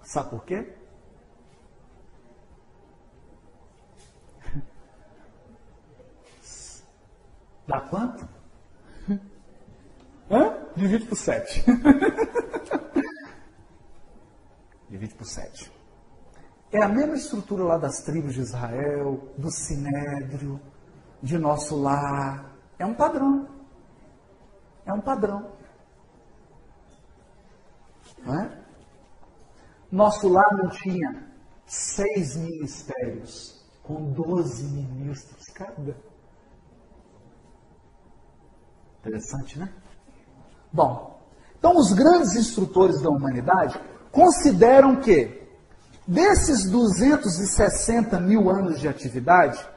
Sabe por quê? Dá quanto? Hã? Divide por 7. Divide por 7. É a mesma estrutura lá das tribos de Israel, do Sinédrio, de nosso lar. É um padrão. É um padrão. É? Nosso lar não tinha seis ministérios, com doze ministros cada. Interessante, né? Bom, Então, os grandes instrutores da humanidade consideram que, desses 260 mil anos de atividade,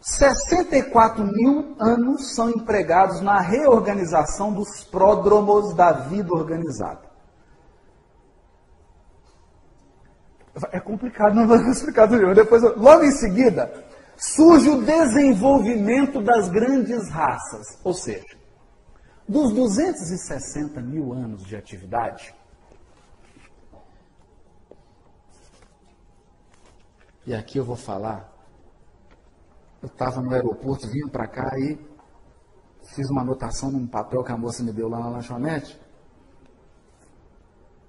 64 mil anos são empregados na reorganização dos pródromos da vida organizada. É complicado, não vou explicar tudo. Depois, logo em seguida, surge o desenvolvimento das grandes raças. Ou seja, dos 260 mil anos de atividade, e aqui eu vou falar, eu estava no aeroporto, vim para cá e fiz uma anotação num papel que a moça me deu lá na lanchonete.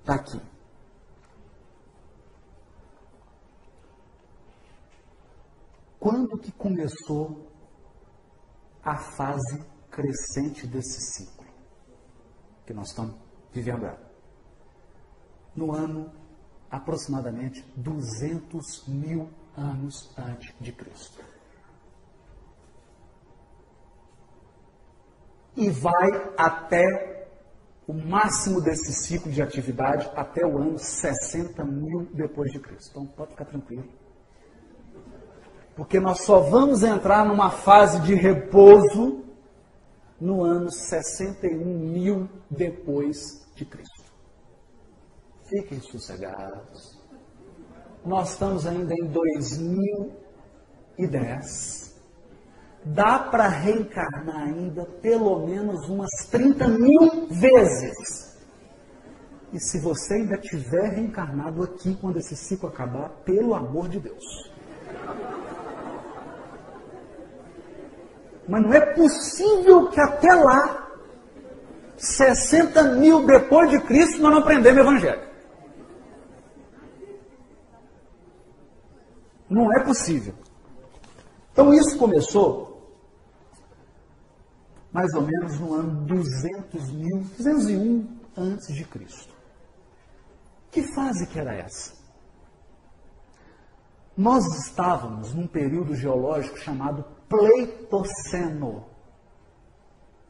Está aqui. Quando que começou a fase crescente desse ciclo que nós estamos vivendo agora? No ano aproximadamente 200 mil anos antes de Cristo. E vai até o máximo desse ciclo de atividade até o ano 60 mil depois de Cristo. Então pode ficar tranquilo porque nós só vamos entrar numa fase de repouso no ano 61 mil depois de Cristo. Fiquem sossegados. Nós estamos ainda em 2010. Dá para reencarnar ainda pelo menos umas 30 mil vezes. E se você ainda tiver reencarnado aqui quando esse ciclo acabar, pelo amor de Deus. Mas não é possível que até lá, 60 mil depois de Cristo, nós não aprendemos o Evangelho. Não é possível. Então isso começou mais ou menos no ano 200 mil, 201 antes de Cristo. Que fase que era essa? Nós estávamos num período geológico chamado Pleitoceno.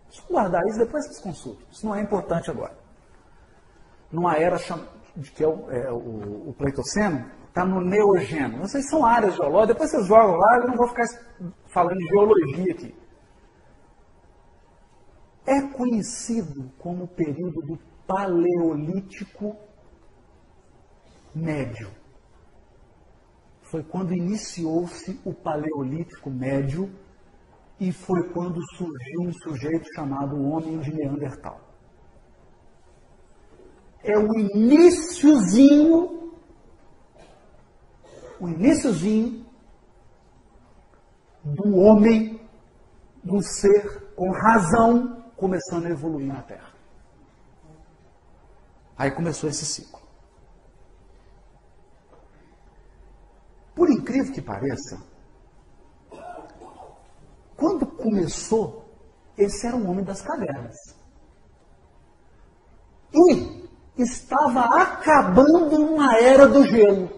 Deixa eu guardar isso, depois vocês consultam. Isso não é importante agora. Numa era de que é o, é, o, o Pleitoceno, está no Neogeno. Vocês são áreas geológicas, depois vocês jogam lá, eu não vou ficar falando de geologia aqui. É conhecido como o período do Paleolítico Médio foi quando iniciou-se o Paleolítico Médio e foi quando surgiu um sujeito chamado Homem de Neandertal. É o iníciozinho, o iníciozinho do homem, do ser com razão, começando a evoluir na Terra. Aí começou esse ciclo. Por incrível que pareça, quando começou, esse era um homem das cavernas. E estava acabando uma era do gelo.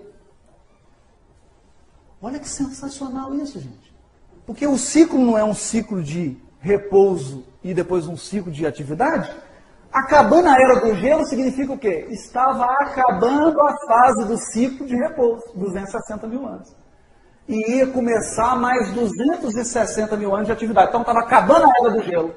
Olha que sensacional isso, gente. Porque o ciclo não é um ciclo de repouso e depois um ciclo de atividade. Acabando a era do gelo significa o quê? Estava acabando a fase do ciclo de repouso, 260 mil anos. E ia começar mais 260 mil anos de atividade. Então estava acabando a era do gelo.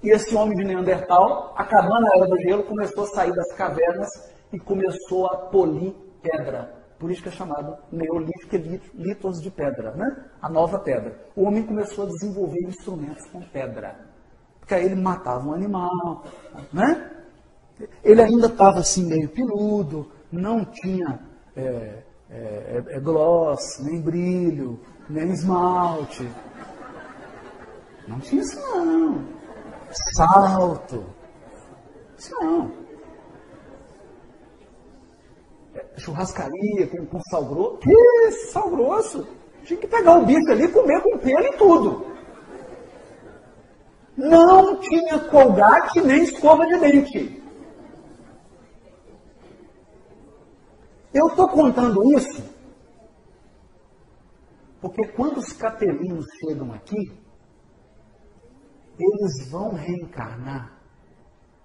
E esse homem de Neandertal, acabando a era do gelo, começou a sair das cavernas e começou a polir pedra. Por isso que é chamado Neolítico litos de pedra, né? A nova pedra. O homem começou a desenvolver instrumentos com pedra porque aí ele matava um animal, né? Ele ainda estava assim meio peludo, não tinha é, é, é, gloss, nem brilho, nem esmalte. Não tinha isso não. Salto. Isso não. É, churrascaria com, com sal grosso. Que sal grosso? Tinha que pegar o bicho ali e comer com pelo e tudo não tinha colgate nem escova de dente. Eu estou contando isso porque quando os capelinhos chegam aqui, eles vão reencarnar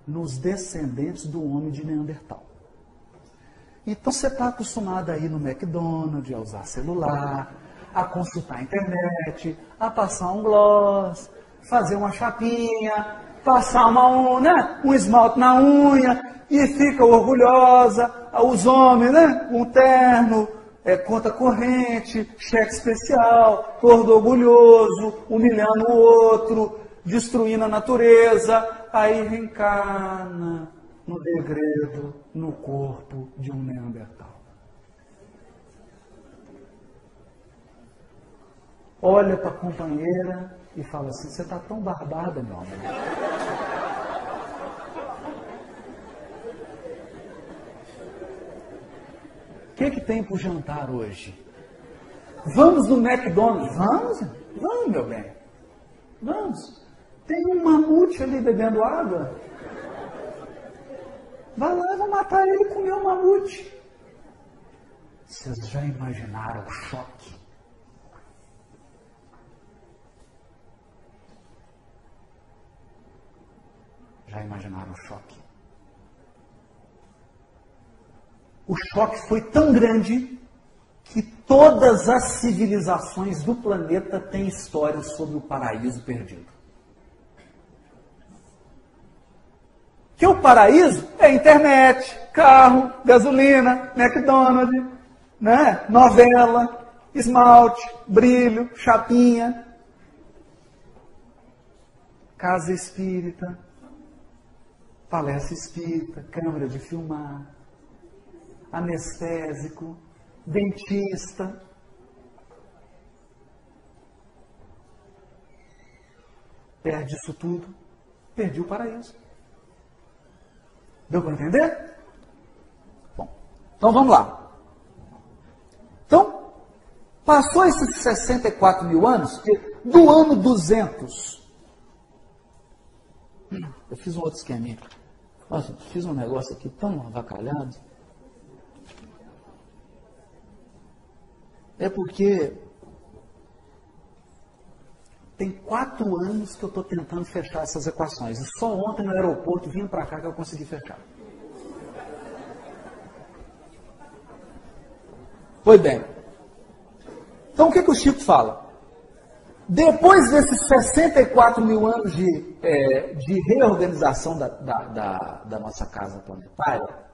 nos descendentes do homem de Neandertal. Então você está acostumado a ir no McDonald's, a usar celular, a consultar a internet, a passar um gloss, fazer uma chapinha, passar uma unha, né? um esmalte na unha, e fica orgulhosa, os homens, né? Um terno, é, conta corrente, cheque especial, todo orgulhoso, humilhando o outro, destruindo a natureza, aí reencarna no degredo, no corpo de um Neandertal. Olha para a companheira e fala assim: Você está tão barbada, meu amor. O que, que tem para o jantar hoje? Vamos no McDonald's? Vamos? Vamos, meu bem. Vamos. Tem um mamute ali bebendo água. Vai lá, vou matar ele e comer o mamute. Vocês já imaginaram o choque? Já imaginaram o choque? O choque foi tão grande que todas as civilizações do planeta têm histórias sobre o paraíso perdido. Que o paraíso é internet, carro, gasolina, McDonald's, né? novela, esmalte, brilho, chapinha, casa espírita, palestra espírita, câmera de filmar, anestésico, dentista. Perde isso tudo, perdi o paraíso. Deu para entender? Bom, então vamos lá. Então, passou esses 64 mil anos, do ano 200. Eu fiz um outro esqueminha. Nossa, fiz um negócio aqui tão avacalhado. É porque tem quatro anos que eu estou tentando fechar essas equações. E só ontem no aeroporto, vindo para cá, que eu consegui fechar. Pois bem. Então o que, que o Chico fala? Depois desses 64 mil anos de, é, de reorganização da, da, da, da nossa casa planetária,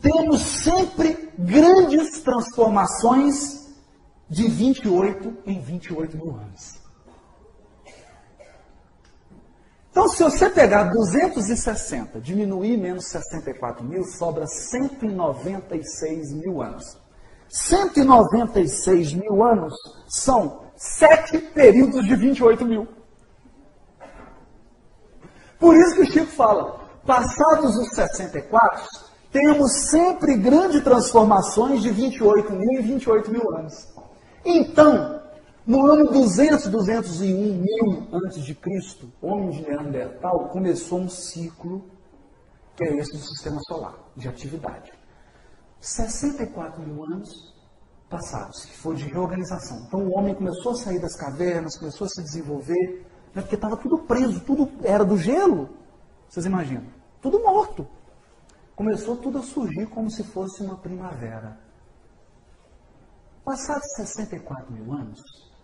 temos sempre grandes transformações de 28 em 28 mil anos. Então, se você pegar 260, diminuir menos 64 mil, sobra 196 mil anos. 196 mil anos são sete períodos de 28 mil. Por isso que o Chico fala, passados os 64, temos sempre grandes transformações de 28 mil e 28 mil anos. Então, no ano 200, 201 mil antes de Cristo, homem de Neandertal começou um ciclo que é esse do sistema solar, de atividade. 64 mil anos passados, que foi de reorganização. Então o homem começou a sair das cavernas, começou a se desenvolver, né, porque estava tudo preso, tudo era do gelo. Vocês imaginam? Tudo morto. Começou tudo a surgir como se fosse uma primavera. Passados 64 mil anos,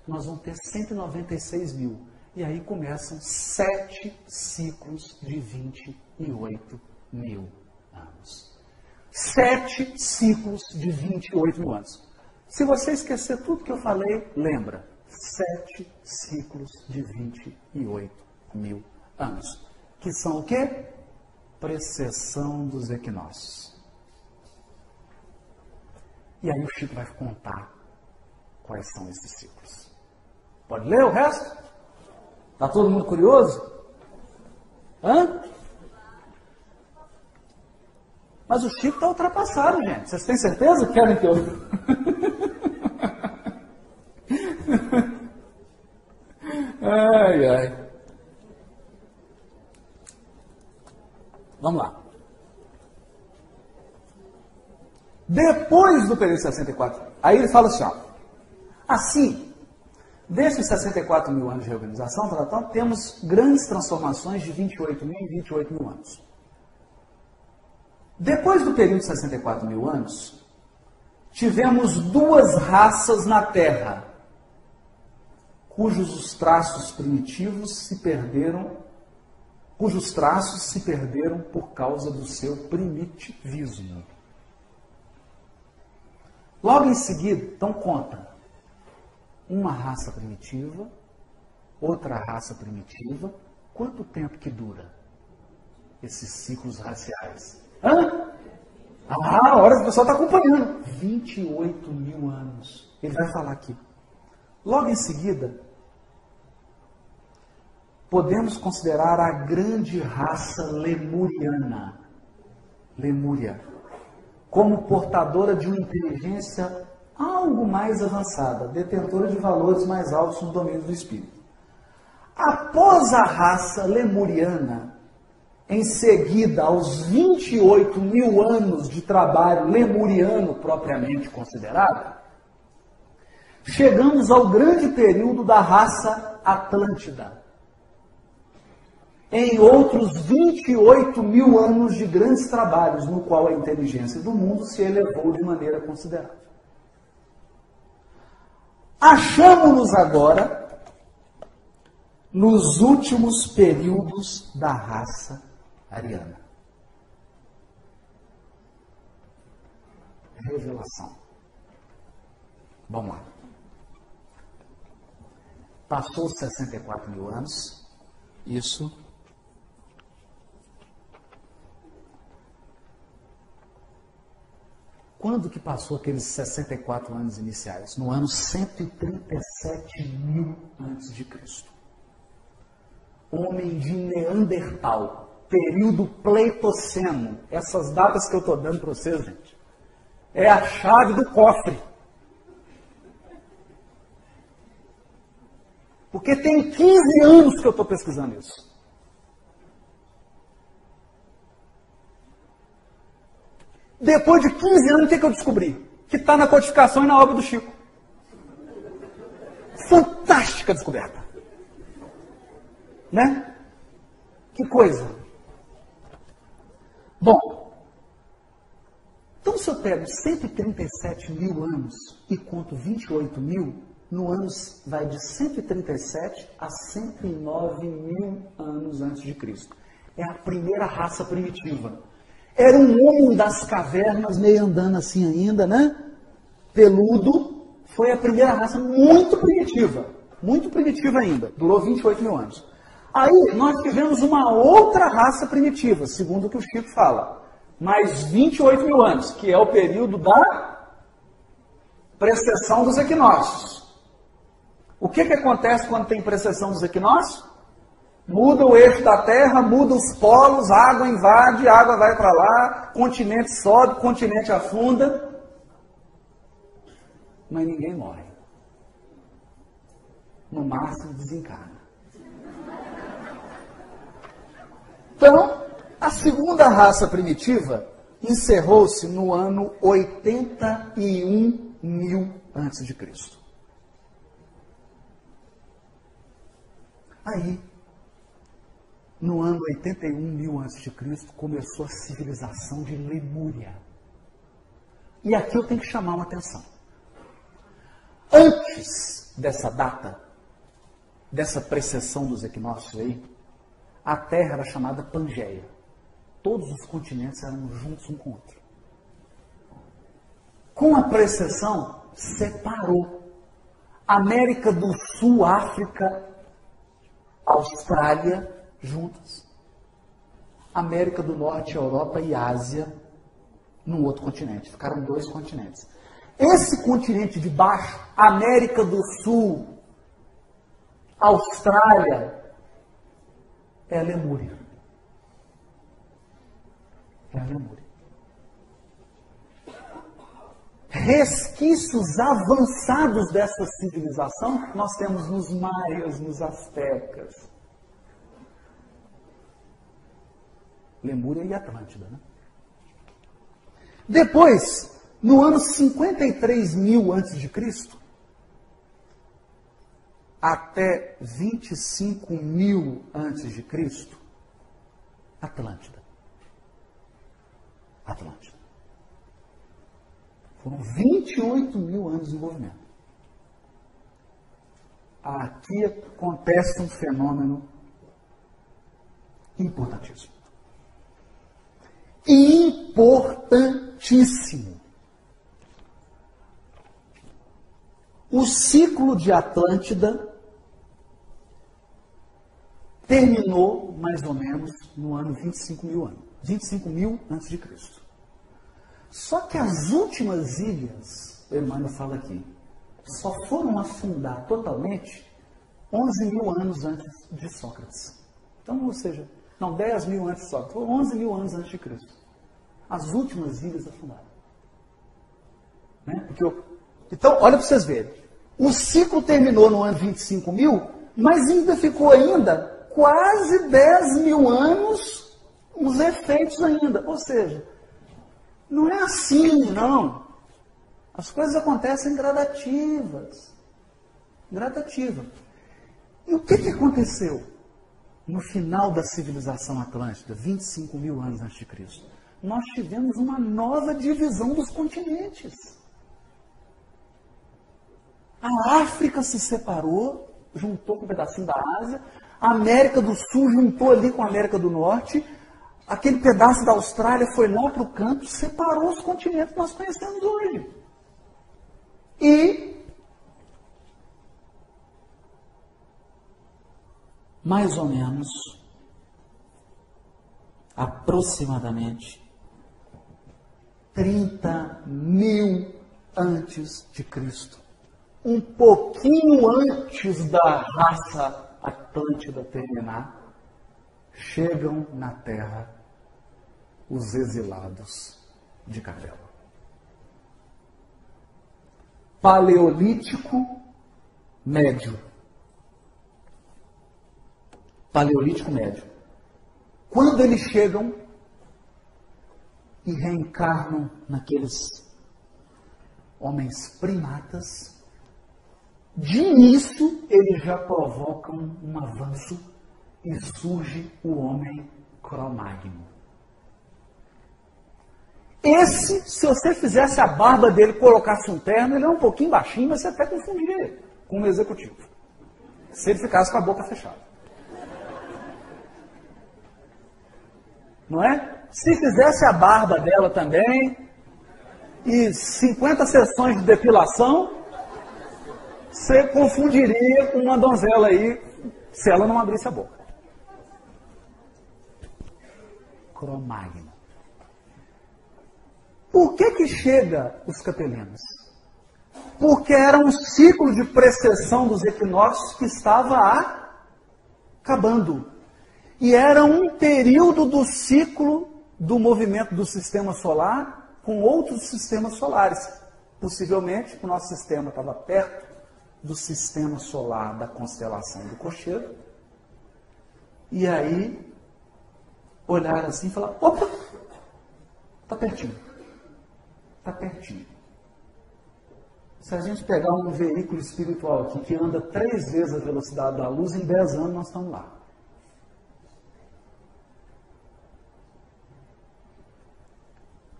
nós vamos ter 196 mil. E aí começam sete ciclos de 28 mil anos. Sete ciclos de 28 mil anos. Se você esquecer tudo que eu falei, lembra. Sete ciclos de 28 mil anos. Que são o quê? Precessão dos equinócios. E aí o Chico vai contar quais são esses ciclos. Pode ler o resto? Está todo mundo curioso? Hã? Mas o Chico está ultrapassado, gente. Vocês têm certeza que querem que eu. ai, ai. Vamos lá. Depois do período 64, aí ele fala assim: ó, assim, Desses 64 mil anos de reorganização, então, temos grandes transformações de 28 mil em 28 mil anos. Depois do período de 64 mil anos, tivemos duas raças na Terra, cujos os traços primitivos se perderam, cujos traços se perderam por causa do seu primitivismo. Logo em seguida, então conta uma raça primitiva, outra raça primitiva. Quanto tempo que dura esses ciclos raciais? Hã? Ah, a hora que o pessoal está acompanhando. 28 mil anos. Ele vai falar aqui. Logo em seguida, podemos considerar a grande raça lemuriana. Lemúria como portadora de uma inteligência algo mais avançada, detentora de valores mais altos no domínio do espírito. Após a raça lemuriana, em seguida aos 28 mil anos de trabalho lemuriano propriamente considerado, chegamos ao grande período da raça Atlântida em outros 28 mil anos de grandes trabalhos, no qual a inteligência do mundo se elevou de maneira considerável. Achamos-nos agora nos últimos períodos da raça ariana. Revelação. Vamos lá. Passou 64 mil anos, isso Quando que passou aqueles 64 anos iniciais? No ano 137 mil antes de Cristo. Homem de Neandertal, período pleitoceno. Essas datas que eu estou dando para vocês, gente, é a chave do cofre. Porque tem 15 anos que eu estou pesquisando isso. Depois de 15 anos, o que, que eu descobri? Que está na codificação e na obra do Chico. Fantástica descoberta. Né? Que coisa. Bom, então se eu pego 137 mil anos e conto 28 mil, no ano vai de 137 a 109 mil anos antes de Cristo. É a primeira raça primitiva. Era um homem das cavernas, meio andando assim ainda, né? Peludo. Foi a primeira raça muito primitiva. Muito primitiva ainda. Durou 28 mil anos. Aí nós tivemos uma outra raça primitiva, segundo o que o Chico fala. Mais 28 mil anos, que é o período da precessão dos equinócios. O que, que acontece quando tem precessão dos equinócios? Muda o eixo da Terra, muda os polos, água invade, água vai para lá, continente sobe, continente afunda. Mas ninguém morre. No máximo desencarna. Então, a segunda raça primitiva encerrou-se no ano 81 mil antes de Cristo. Aí no ano 81 mil a.C., começou a civilização de Lemúria. E aqui eu tenho que chamar uma atenção. Antes dessa data, dessa precessão dos equinócios aí, a Terra era chamada Pangeia. Todos os continentes eram juntos um com o outro. Com a precessão, separou. América do Sul, África, Austrália juntas. América do Norte, Europa e Ásia num outro continente. Ficaram dois continentes. Esse continente de baixo, América do Sul, Austrália, é Lemúria. É a Lemúria. Resquícios avançados dessa civilização nós temos nos maias, nos astecas, Lemúria e Atlântida. Né? Depois, no ano 53 mil antes de Cristo, até 25 mil antes de Cristo? Atlântida. Atlântida. Foram 28 mil anos de desenvolvimento. Aqui acontece um fenômeno importantíssimo. Importantíssimo. O ciclo de Atlântida terminou mais ou menos no ano 25 mil anos. 25 mil antes de Cristo. Só que as últimas ilhas, o Emmanuel fala aqui, só foram afundar totalmente 11 mil anos antes de Sócrates. Então, ou seja, não, 10 mil antes de Sócrates, 11 mil anos antes de Cristo. As últimas ilhas afundaram. Né? Porque eu... Então, olha para vocês verem. O ciclo terminou no ano 25 mil, mas ainda ficou ainda quase 10 mil anos os efeitos ainda. Ou seja, não é assim, não. As coisas acontecem gradativas. Gradativa. E o que, que aconteceu no final da civilização atlântida, 25 mil anos antes de Cristo? Nós tivemos uma nova divisão dos continentes. A África se separou, juntou com um pedacinho da Ásia, a América do Sul juntou ali com a América do Norte, aquele pedaço da Austrália foi lá para o canto, separou os continentes que nós conhecemos hoje. E mais ou menos aproximadamente 30 mil antes de Cristo. Um pouquinho antes da raça Atlântida terminar, chegam na Terra os exilados de Capela. Paleolítico médio. Paleolítico médio. Quando eles chegam e reencarnam naqueles homens primatas, de início eles já provocam um avanço e surge o homem cromagno. Esse, se você fizesse a barba dele, colocasse um terno, ele é um pouquinho baixinho, mas você até confundiria com um executivo. Se ele ficasse com a boca fechada. Não é? Se fizesse a barba dela também, e 50 sessões de depilação, você confundiria com uma donzela aí, se ela não abrisse a boca. Por que que chega os capelinos? Porque era um ciclo de precessão dos equinócios que estava acabando. E era um período do ciclo do movimento do sistema solar com outros sistemas solares. Possivelmente o nosso sistema estava perto do sistema solar da constelação do Cocheiro. E aí olhar assim e falar: opa, está pertinho. Está pertinho. Se a gente pegar um veículo espiritual aqui que anda três vezes a velocidade da luz, em dez anos nós estamos lá.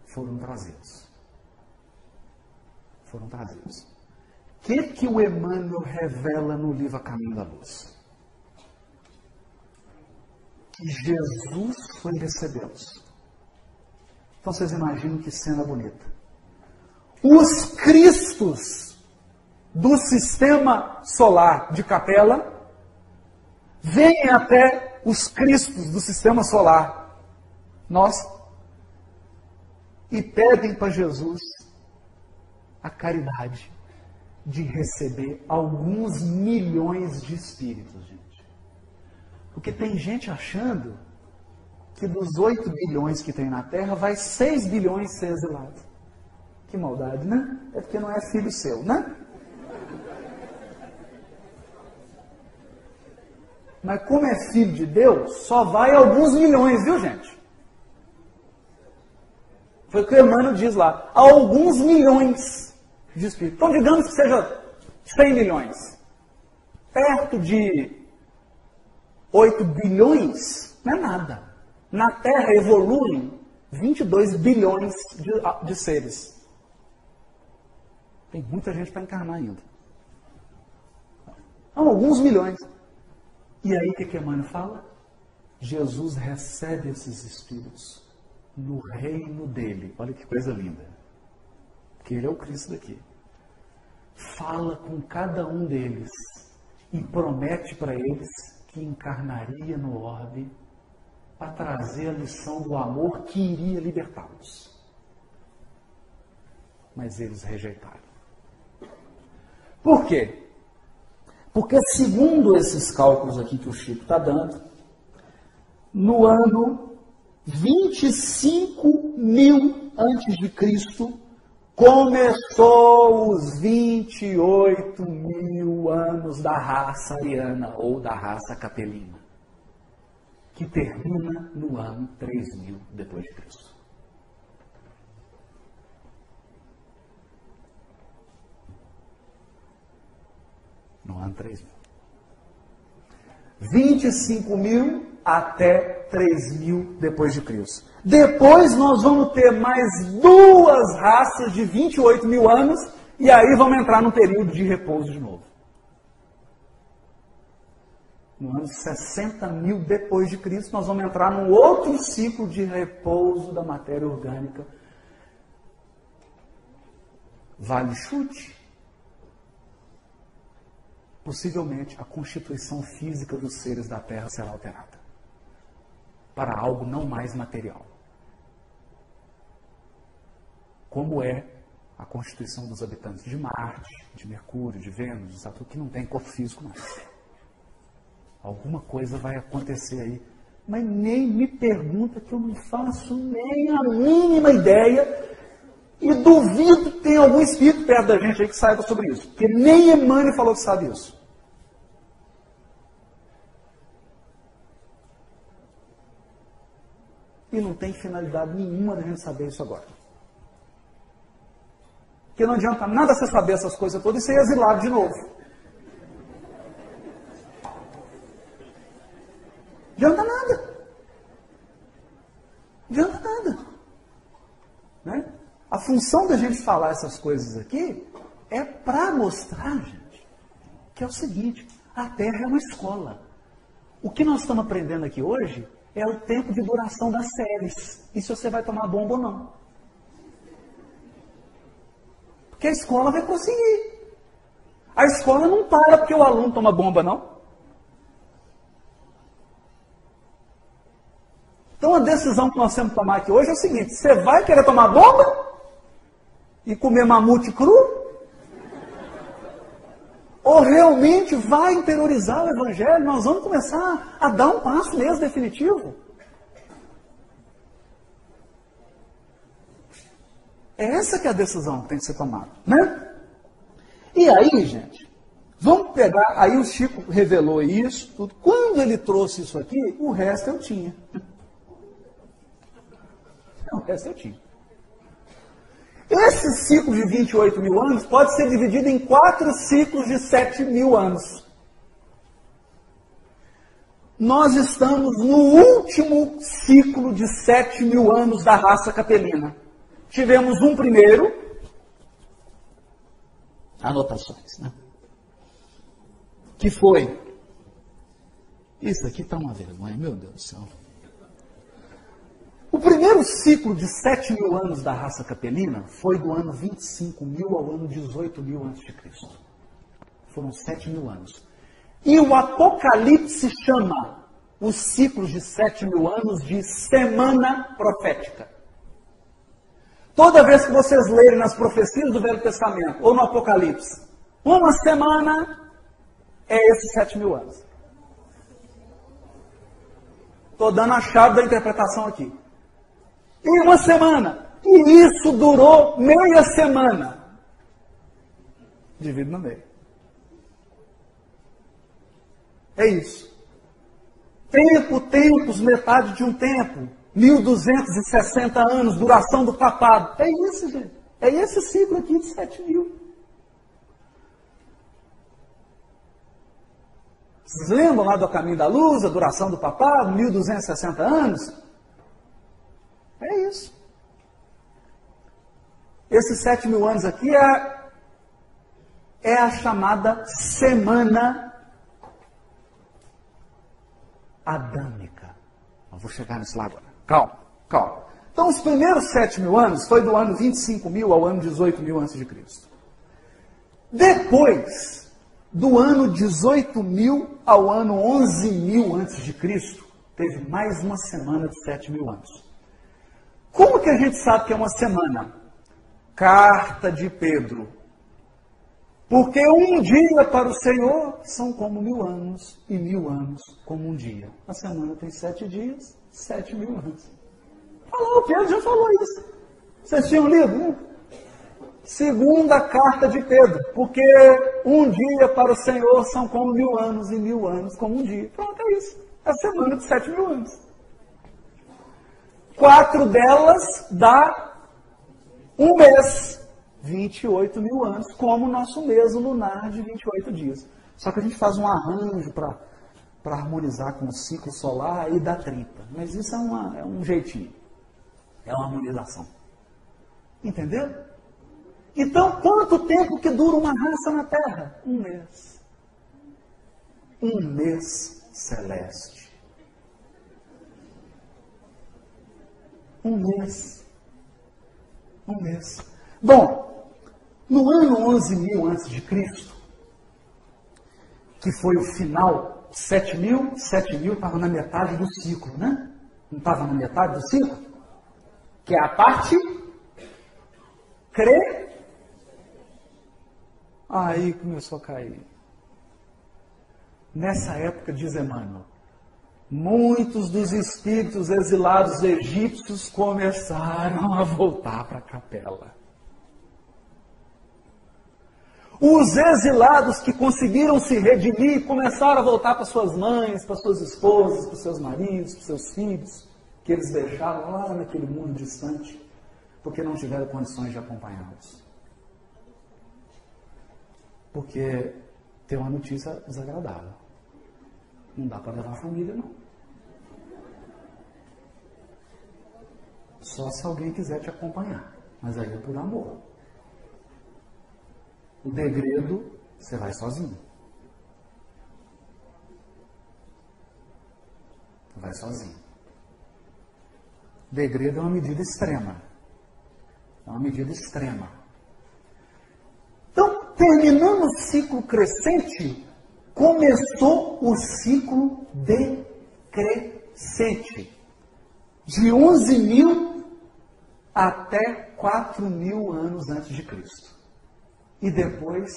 Foram trazidos. Foram trazidos. O que, que o Emmanuel revela no livro A Caminho da Luz? Jesus foi recebê-los. Então vocês imaginam que cena bonita os cristos do sistema solar de Capela vêm até os cristos do sistema solar nosso e pedem para Jesus a caridade de receber alguns milhões de espíritos, gente. Porque tem gente achando que dos 8 bilhões que tem na Terra, vai 6 bilhões ser exilados. Que maldade, né? É porque não é filho seu, né? Mas como é filho de Deus, só vai alguns milhões, viu gente? Foi o que o Emmanuel diz lá. Alguns milhões de espíritos. Então digamos que seja 100 milhões. perto de 8 bilhões, não é nada. Na Terra evoluem 22 bilhões de, de seres. Tem muita gente para encarnar ainda. São alguns milhões. E aí o que, que Emmanuel fala? Jesus recebe esses espíritos no reino dele. Olha que coisa linda. Porque ele é o Cristo daqui. Fala com cada um deles e promete para eles que encarnaria no orbe para trazer a lição do amor que iria libertá-los. Mas eles rejeitaram. Por quê? Porque, segundo esses cálculos aqui que o Chico está dando, no ano 25 mil antes de Cristo, começou os 28 mil anos da raça ariana ou da raça capelina, que termina no ano 3000 depois de Cristo. No ano 3000. 25 mil até 3 mil depois de Cristo. Depois nós vamos ter mais duas raças de 28 mil anos e aí vamos entrar num período de repouso de novo. No ano 60 mil depois de Cristo, nós vamos entrar num outro ciclo de repouso da matéria orgânica. Vale chute? Possivelmente a constituição física dos seres da Terra será alterada para algo não mais material. Como é a constituição dos habitantes de Marte, de Mercúrio, de Vênus, de Saturno, que não tem corpo físico mais. Alguma coisa vai acontecer aí. Mas nem me pergunta que eu não faço nem a mínima ideia. E duvido que tenha algum espírito perto da gente aí que saiba sobre isso. Porque nem Emmanuel falou que sabe isso. E não tem finalidade nenhuma da gente saber isso agora. Porque não adianta nada você saber essas coisas todas e ser exilado de novo. Não adianta nada. Não adianta nada. Né? A função da gente falar essas coisas aqui é para mostrar, gente, que é o seguinte: a Terra é uma escola. O que nós estamos aprendendo aqui hoje é o tempo de duração das séries. E se você vai tomar bomba ou não. Porque a escola vai conseguir. A escola não para porque o aluno toma bomba, não. Então a decisão que nós temos que tomar aqui hoje é o seguinte: você vai querer tomar bomba e comer mamute cru? Ou realmente vai interiorizar o Evangelho, nós vamos começar a dar um passo mesmo definitivo. É essa que é a decisão que tem que ser tomada, né? E aí, gente, vamos pegar, aí o Chico revelou isso, tudo. Quando ele trouxe isso aqui, o resto eu tinha. O resto eu tinha. Esse ciclo de 28 mil anos pode ser dividido em quatro ciclos de 7 mil anos. Nós estamos no último ciclo de 7 mil anos da raça capelina. Tivemos um primeiro. Anotações, né? Que foi. Isso aqui está uma vergonha, meu Deus do céu. O primeiro ciclo de 7 mil anos da raça capelina foi do ano 25 mil ao ano 18 mil antes de Cristo. Foram 7 mil anos. E o Apocalipse chama os ciclos de 7 mil anos de semana profética. Toda vez que vocês lerem nas profecias do Velho Testamento ou no Apocalipse, uma semana é esses 7 mil anos. Estou dando a chave da interpretação aqui em uma semana. E isso durou meia semana. Divido no meio. É isso. Tempo, tempos, metade de um tempo. 1260 anos, duração do papado. É isso, gente. É esse ciclo aqui de 7 mil. Vocês lembram lá do Caminho da Luz, a duração do papado, 1260 anos? É isso. Esses sete mil anos aqui é, é a chamada semana adâmica. Eu vou chegar nisso lá agora. Calma, calma. Então, os primeiros sete mil anos foi do ano 25 mil ao ano 18 mil antes de Cristo. Depois do ano 18 mil ao ano 11 mil antes de Cristo, teve mais uma semana de sete mil anos. Como que a gente sabe que é uma semana? Carta de Pedro. Porque um dia para o Senhor são como mil anos, e mil anos como um dia. A semana tem sete dias, sete mil anos. Falou, o Pedro já falou isso. Vocês tinham lido, né? Segunda carta de Pedro, porque um dia para o Senhor são como mil anos e mil anos como um dia. Pronto, é isso. É a semana de sete mil anos. Quatro delas dá um mês, 28 mil anos, como o nosso mês lunar de 28 dias. Só que a gente faz um arranjo para harmonizar com o ciclo solar e dá 30. Mas isso é, uma, é um jeitinho. É uma harmonização. Entendeu? Então, quanto tempo que dura uma raça na Terra? Um mês. Um mês celeste. Um mês. Um mês. Bom, no ano 11 mil antes de Cristo, que foi o final, 7 mil, 7 mil estava na metade do ciclo, né? Não estava na metade do ciclo? Que é a parte cre Aí começou a cair. Nessa época, diz Emmanuel, muitos dos espíritos exilados egípcios começaram a voltar para a capela. Os exilados que conseguiram se redimir começaram a voltar para suas mães, para suas esposas, para seus maridos, para seus filhos, que eles deixaram lá naquele mundo distante, porque não tiveram condições de acompanhá-los. Porque tem uma notícia desagradável. Não dá para levar a família, não. Só se alguém quiser te acompanhar. Mas aí é por amor. O degredo, você vai sozinho. Vai sozinho. Degredo é uma medida extrema. É uma medida extrema. Terminando o ciclo crescente, começou o ciclo decrescente. De 11 mil até 4 mil anos antes de Cristo. E depois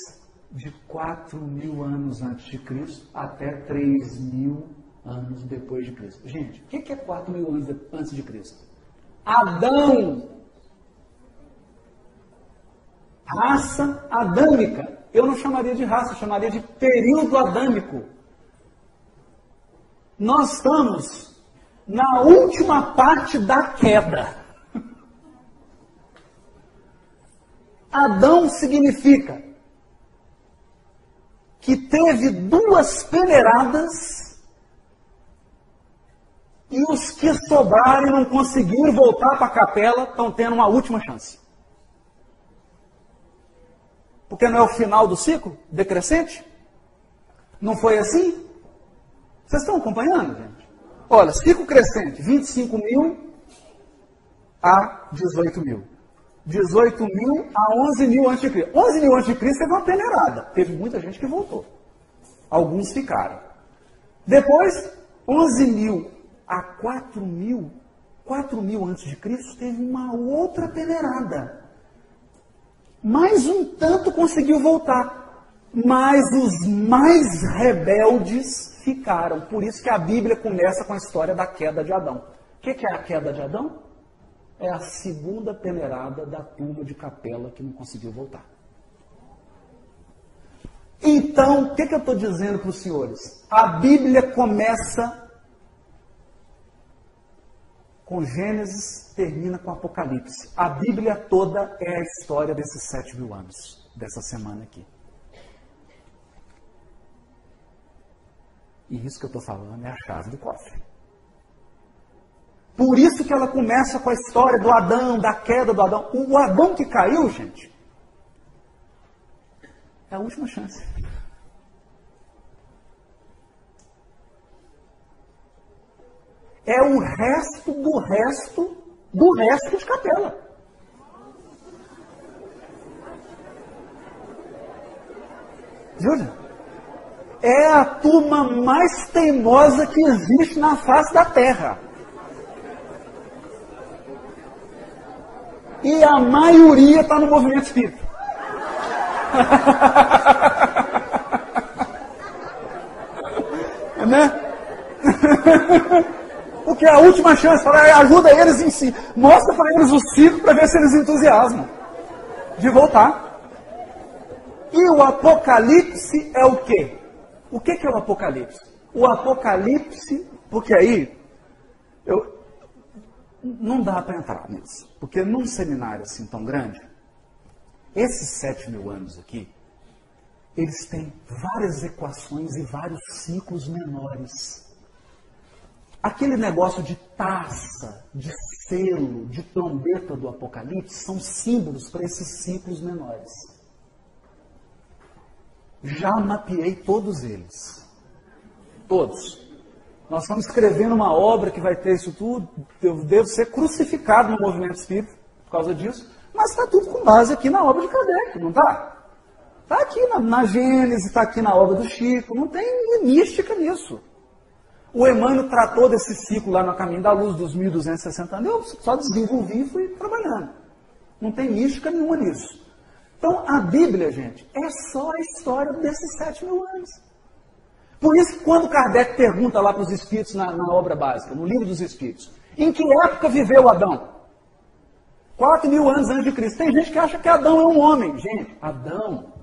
de 4 mil anos antes de Cristo até 3 mil anos depois de Cristo. Gente, o que é 4 mil anos antes de Cristo? Adão raça adâmica. Eu não chamaria de raça, eu chamaria de período adâmico. Nós estamos na última parte da queda. Adão significa que teve duas peneiradas e os que sobraram e não conseguiram voltar para a capela estão tendo uma última chance. Porque não é o final do ciclo decrescente? Não foi assim? Vocês estão acompanhando, gente? Olha, ciclo crescente, 25 mil a 18 mil. 18 mil a 11 mil antes de Cristo. 11 mil antes de Cristo teve uma peneirada. Teve muita gente que voltou. Alguns ficaram. Depois, 11 mil a 4 mil, 4 mil antes de Cristo teve uma outra peneirada mais um tanto conseguiu voltar. Mas os mais rebeldes ficaram. Por isso que a Bíblia começa com a história da queda de Adão. O que é a queda de Adão? É a segunda peneirada da turma de capela que não conseguiu voltar. Então, o que, que eu estou dizendo para os senhores? A Bíblia começa com Gênesis, termina com Apocalipse. A Bíblia toda é a história desses sete mil anos, dessa semana aqui. E isso que eu estou falando é a chave do cofre. Por isso que ela começa com a história do Adão, da queda do Adão. O Adão que caiu, gente, é a última chance. É o resto do resto do resto de capela. Júlia? É a turma mais teimosa que existe na face da terra. E a maioria está no movimento espírita. né? Porque é a última chance, fala, ajuda eles em si, mostra para eles o ciclo para ver se eles entusiasmam de voltar. E o Apocalipse é o quê? O que, que é o Apocalipse? O Apocalipse, porque aí eu, não dá para entrar nisso, porque num seminário assim tão grande, esses sete mil anos aqui, eles têm várias equações e vários ciclos menores. Aquele negócio de taça, de selo, de trombeta do Apocalipse são símbolos para esses ciclos menores. Já mapeei todos eles. Todos. Nós estamos escrevendo uma obra que vai ter isso tudo. Eu devo ser crucificado no movimento espírita por causa disso. Mas está tudo com base aqui na obra de Kardec, não está? Está aqui na, na Gênese, está aqui na obra do Chico. Não tem mística nisso. O Emmanuel tratou desse ciclo lá no Caminho da Luz, dos 1260 anos. Eu só desenvolvi e fui trabalhando. Não tem mística nenhuma nisso. Então, a Bíblia, gente, é só a história desses sete mil anos. Por isso que quando Kardec pergunta lá para os Espíritos na, na obra básica, no livro dos Espíritos, em que época viveu Adão? Quatro mil anos antes de Cristo. Tem gente que acha que Adão é um homem. Gente, Adão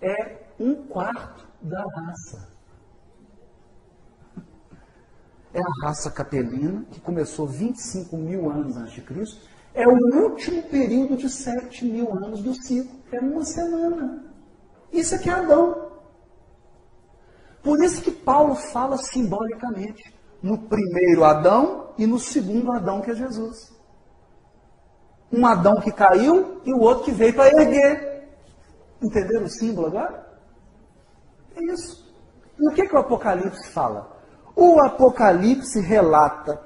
é um quarto da raça. É a raça capelina, que começou 25 mil anos antes de Cristo. É o último período de 7 mil anos do ciclo. É uma semana. Isso aqui é Adão. Por isso que Paulo fala simbolicamente no primeiro Adão e no segundo Adão, que é Jesus. Um Adão que caiu e o outro que veio para erguer. Entenderam o símbolo agora? É isso. E o que, que o Apocalipse fala? O Apocalipse relata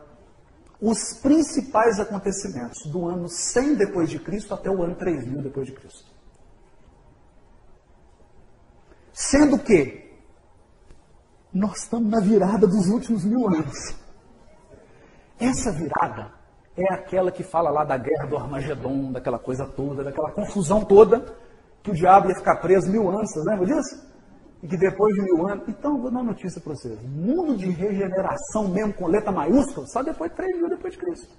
os principais acontecimentos do ano 100 depois de Cristo até o ano 3000 depois de Cristo. Sendo que nós estamos na virada dos últimos mil anos. Essa virada é aquela que fala lá da guerra do Armagedon, daquela coisa toda, daquela confusão toda, que o diabo ia ficar preso mil anos, vocês lembram disso? E que depois de mil anos. Então, vou dar uma notícia para vocês. Mundo de regeneração mesmo com letra maiúscula, só depois de três mil depois de Cristo.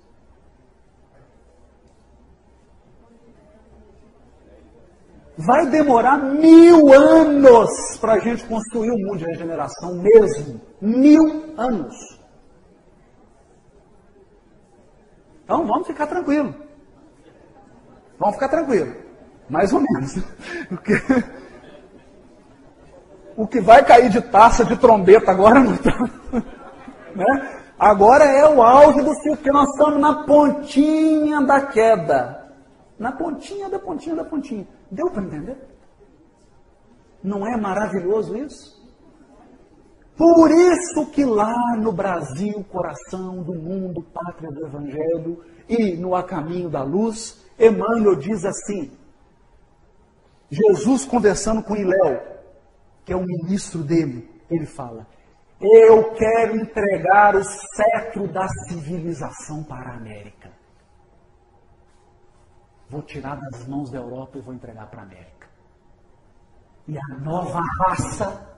Vai demorar mil anos para a gente construir um mundo de regeneração mesmo. Mil anos. Então vamos ficar tranquilo. Vamos ficar tranquilo. Mais ou menos. Porque o que vai cair de taça de trombeta agora não está. Né? Agora é o auge do porque nós estamos na pontinha da queda. Na pontinha da pontinha da pontinha. Deu para entender? Não é maravilhoso isso? Por isso que lá no Brasil, coração do mundo, pátria do Evangelho, e no A Caminho da Luz, Emmanuel diz assim, Jesus conversando com Iléu, que é o ministro dele, ele fala, eu quero entregar o cetro da civilização para a América. Vou tirar das mãos da Europa e vou entregar para a América. E a nova raça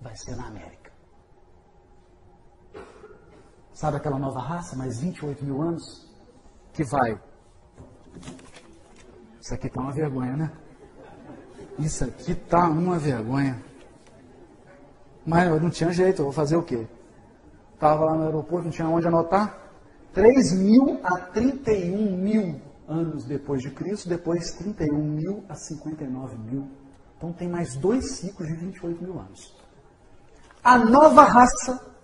vai ser na América. Sabe aquela nova raça, mais 28 mil anos? Que vai. Isso aqui tá uma vergonha, né? Isso aqui tá uma vergonha. Mas não tinha jeito, eu vou fazer o quê? Estava lá no aeroporto, não tinha onde anotar. 3 mil a 31 mil anos depois de Cristo, depois 31 mil a 59 mil. Então tem mais dois ciclos de 28 mil anos. a nova raça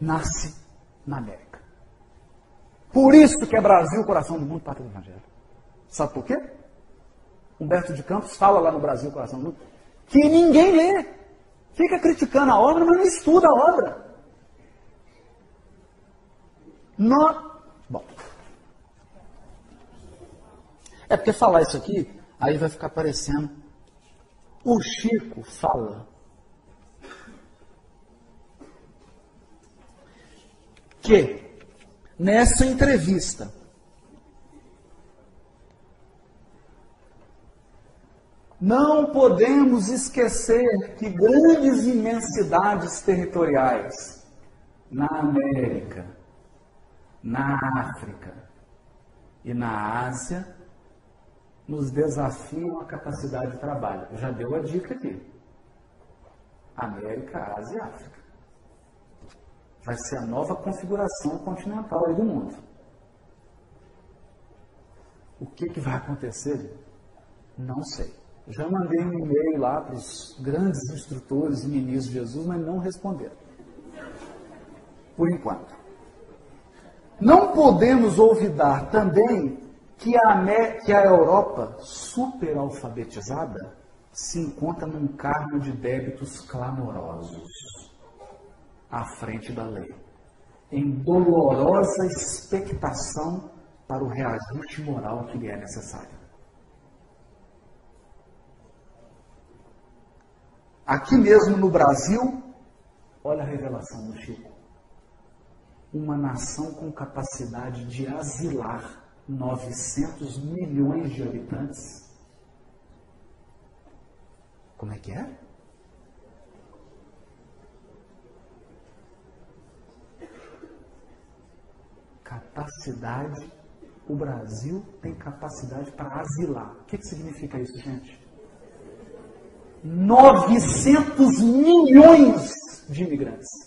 nasce na América. Por isso que é Brasil, coração do mundo, pátria do Evangelho. Sabe por quê? Humberto de Campos fala lá no Brasil, coração do mundo, que ninguém lê. Fica criticando a obra, mas não estuda a obra. Não. Bom. É porque falar isso aqui, aí vai ficar parecendo. O Chico fala que nessa entrevista não podemos esquecer que grandes imensidades territoriais na América, na África e na Ásia nos desafiam a capacidade de trabalho. Já deu a dica aqui. América, Ásia e África. Vai ser a nova configuração continental do mundo. O que, que vai acontecer? Não sei. Já mandei um e-mail lá para os grandes instrutores e ministros de Jesus, mas não responderam. Por enquanto. Não podemos olvidar também que a, que a Europa superalfabetizada se encontra num cargo de débitos clamorosos à frente da lei, em dolorosa expectação para o reajuste moral que lhe é necessário. Aqui mesmo no Brasil, olha a revelação do Chico. Uma nação com capacidade de asilar 900 milhões de habitantes. Como é que é? Capacidade, o Brasil tem capacidade para asilar. O que, que significa isso, gente? 900 milhões de imigrantes.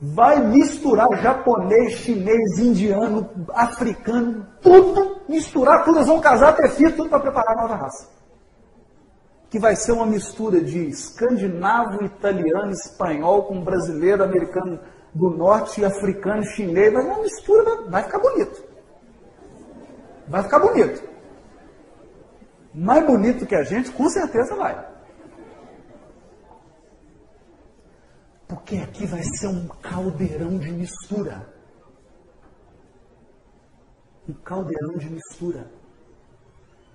Vai misturar japonês, chinês, indiano, africano, tudo, misturar tudo, eles vão casar, ter filho, tudo para preparar a nova raça. Que vai ser uma mistura de escandinavo, italiano, espanhol com brasileiro, americano do norte, africano, chinês, vai uma mistura, vai ficar bonito. Vai ficar bonito. Mais bonito que a gente, com certeza vai. Porque aqui vai ser um caldeirão de mistura. Um caldeirão de mistura.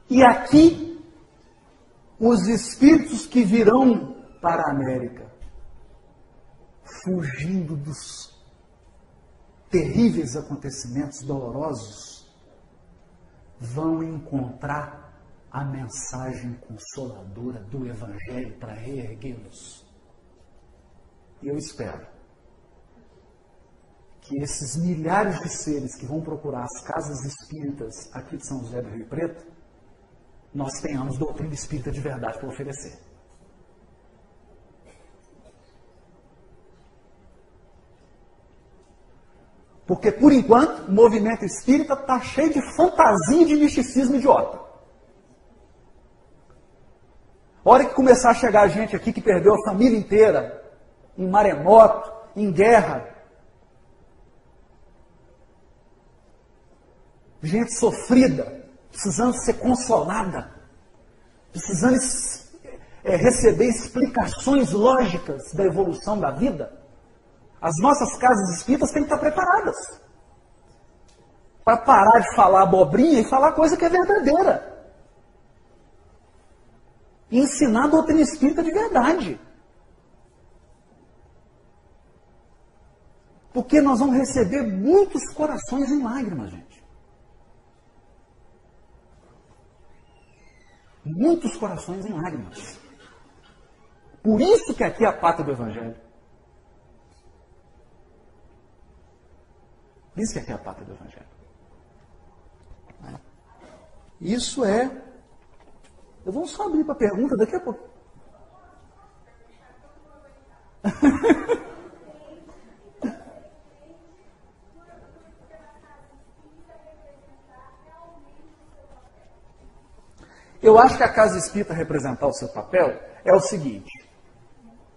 E aqui, os espíritos que virão para a América, fugindo dos terríveis acontecimentos dolorosos, vão encontrar a mensagem consoladora do Evangelho para reerguê-los. E eu espero que esses milhares de seres que vão procurar as casas espíritas aqui de São José do Rio Preto, nós tenhamos doutrina espírita de verdade para oferecer. Porque, por enquanto, o movimento espírita está cheio de fantasia de misticismo idiota. A hora que começar a chegar gente aqui que perdeu a família inteira, em maremoto, em guerra. Gente sofrida, precisando ser consolada, precisando é, receber explicações lógicas da evolução da vida. As nossas casas espíritas têm que estar preparadas para parar de falar abobrinha e falar coisa que é verdadeira. E ensinar a doutrina espírita de verdade. Porque nós vamos receber muitos corações em lágrimas, gente. Muitos corações em lágrimas. Por isso que aqui é a pátria do Evangelho. Por isso que aqui é a pátria do Evangelho. Isso é. Eu vou só abrir para a pergunta daqui a pouco. Eu acho que a casa espírita representar o seu papel é o seguinte.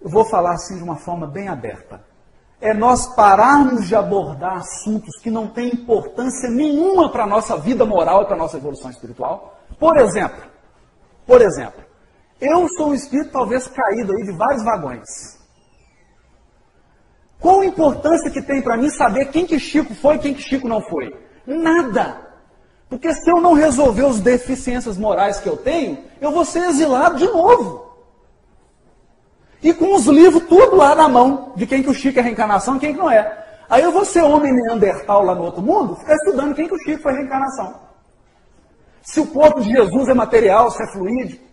Eu vou falar assim de uma forma bem aberta. É nós pararmos de abordar assuntos que não têm importância nenhuma para a nossa vida moral e para a nossa evolução espiritual. Por exemplo, por exemplo, eu sou um espírito talvez caído aí de vários vagões. Qual a importância que tem para mim saber quem que Chico foi e quem que Chico não foi? Nada. Porque se eu não resolver as deficiências morais que eu tenho, eu vou ser exilado de novo. E com os livros tudo lá na mão, de quem que o Chico é reencarnação e quem que não é. Aí eu vou ser homem neandertal lá no outro mundo, ficar estudando quem que o Chico foi reencarnação. Se o corpo de Jesus é material, se é fluídico.